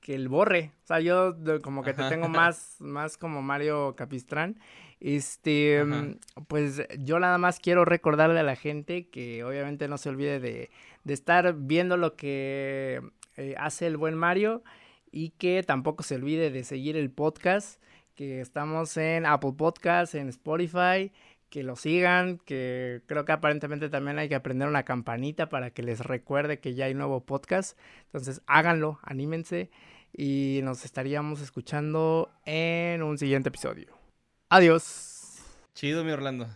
que el Borre. O sea, yo como que te tengo más, más como Mario Capistrán. Este, mm, pues yo nada más quiero recordarle a la gente que obviamente no se olvide de, de estar viendo lo que eh, hace el buen Mario y que tampoco se olvide de seguir el podcast, que estamos en Apple Podcasts, en Spotify, que lo sigan, que creo que aparentemente también hay que aprender una campanita para que les recuerde que ya hay nuevo podcast. Entonces háganlo, anímense y nos estaríamos escuchando en un siguiente episodio. Adiós. Chido, mi Orlando.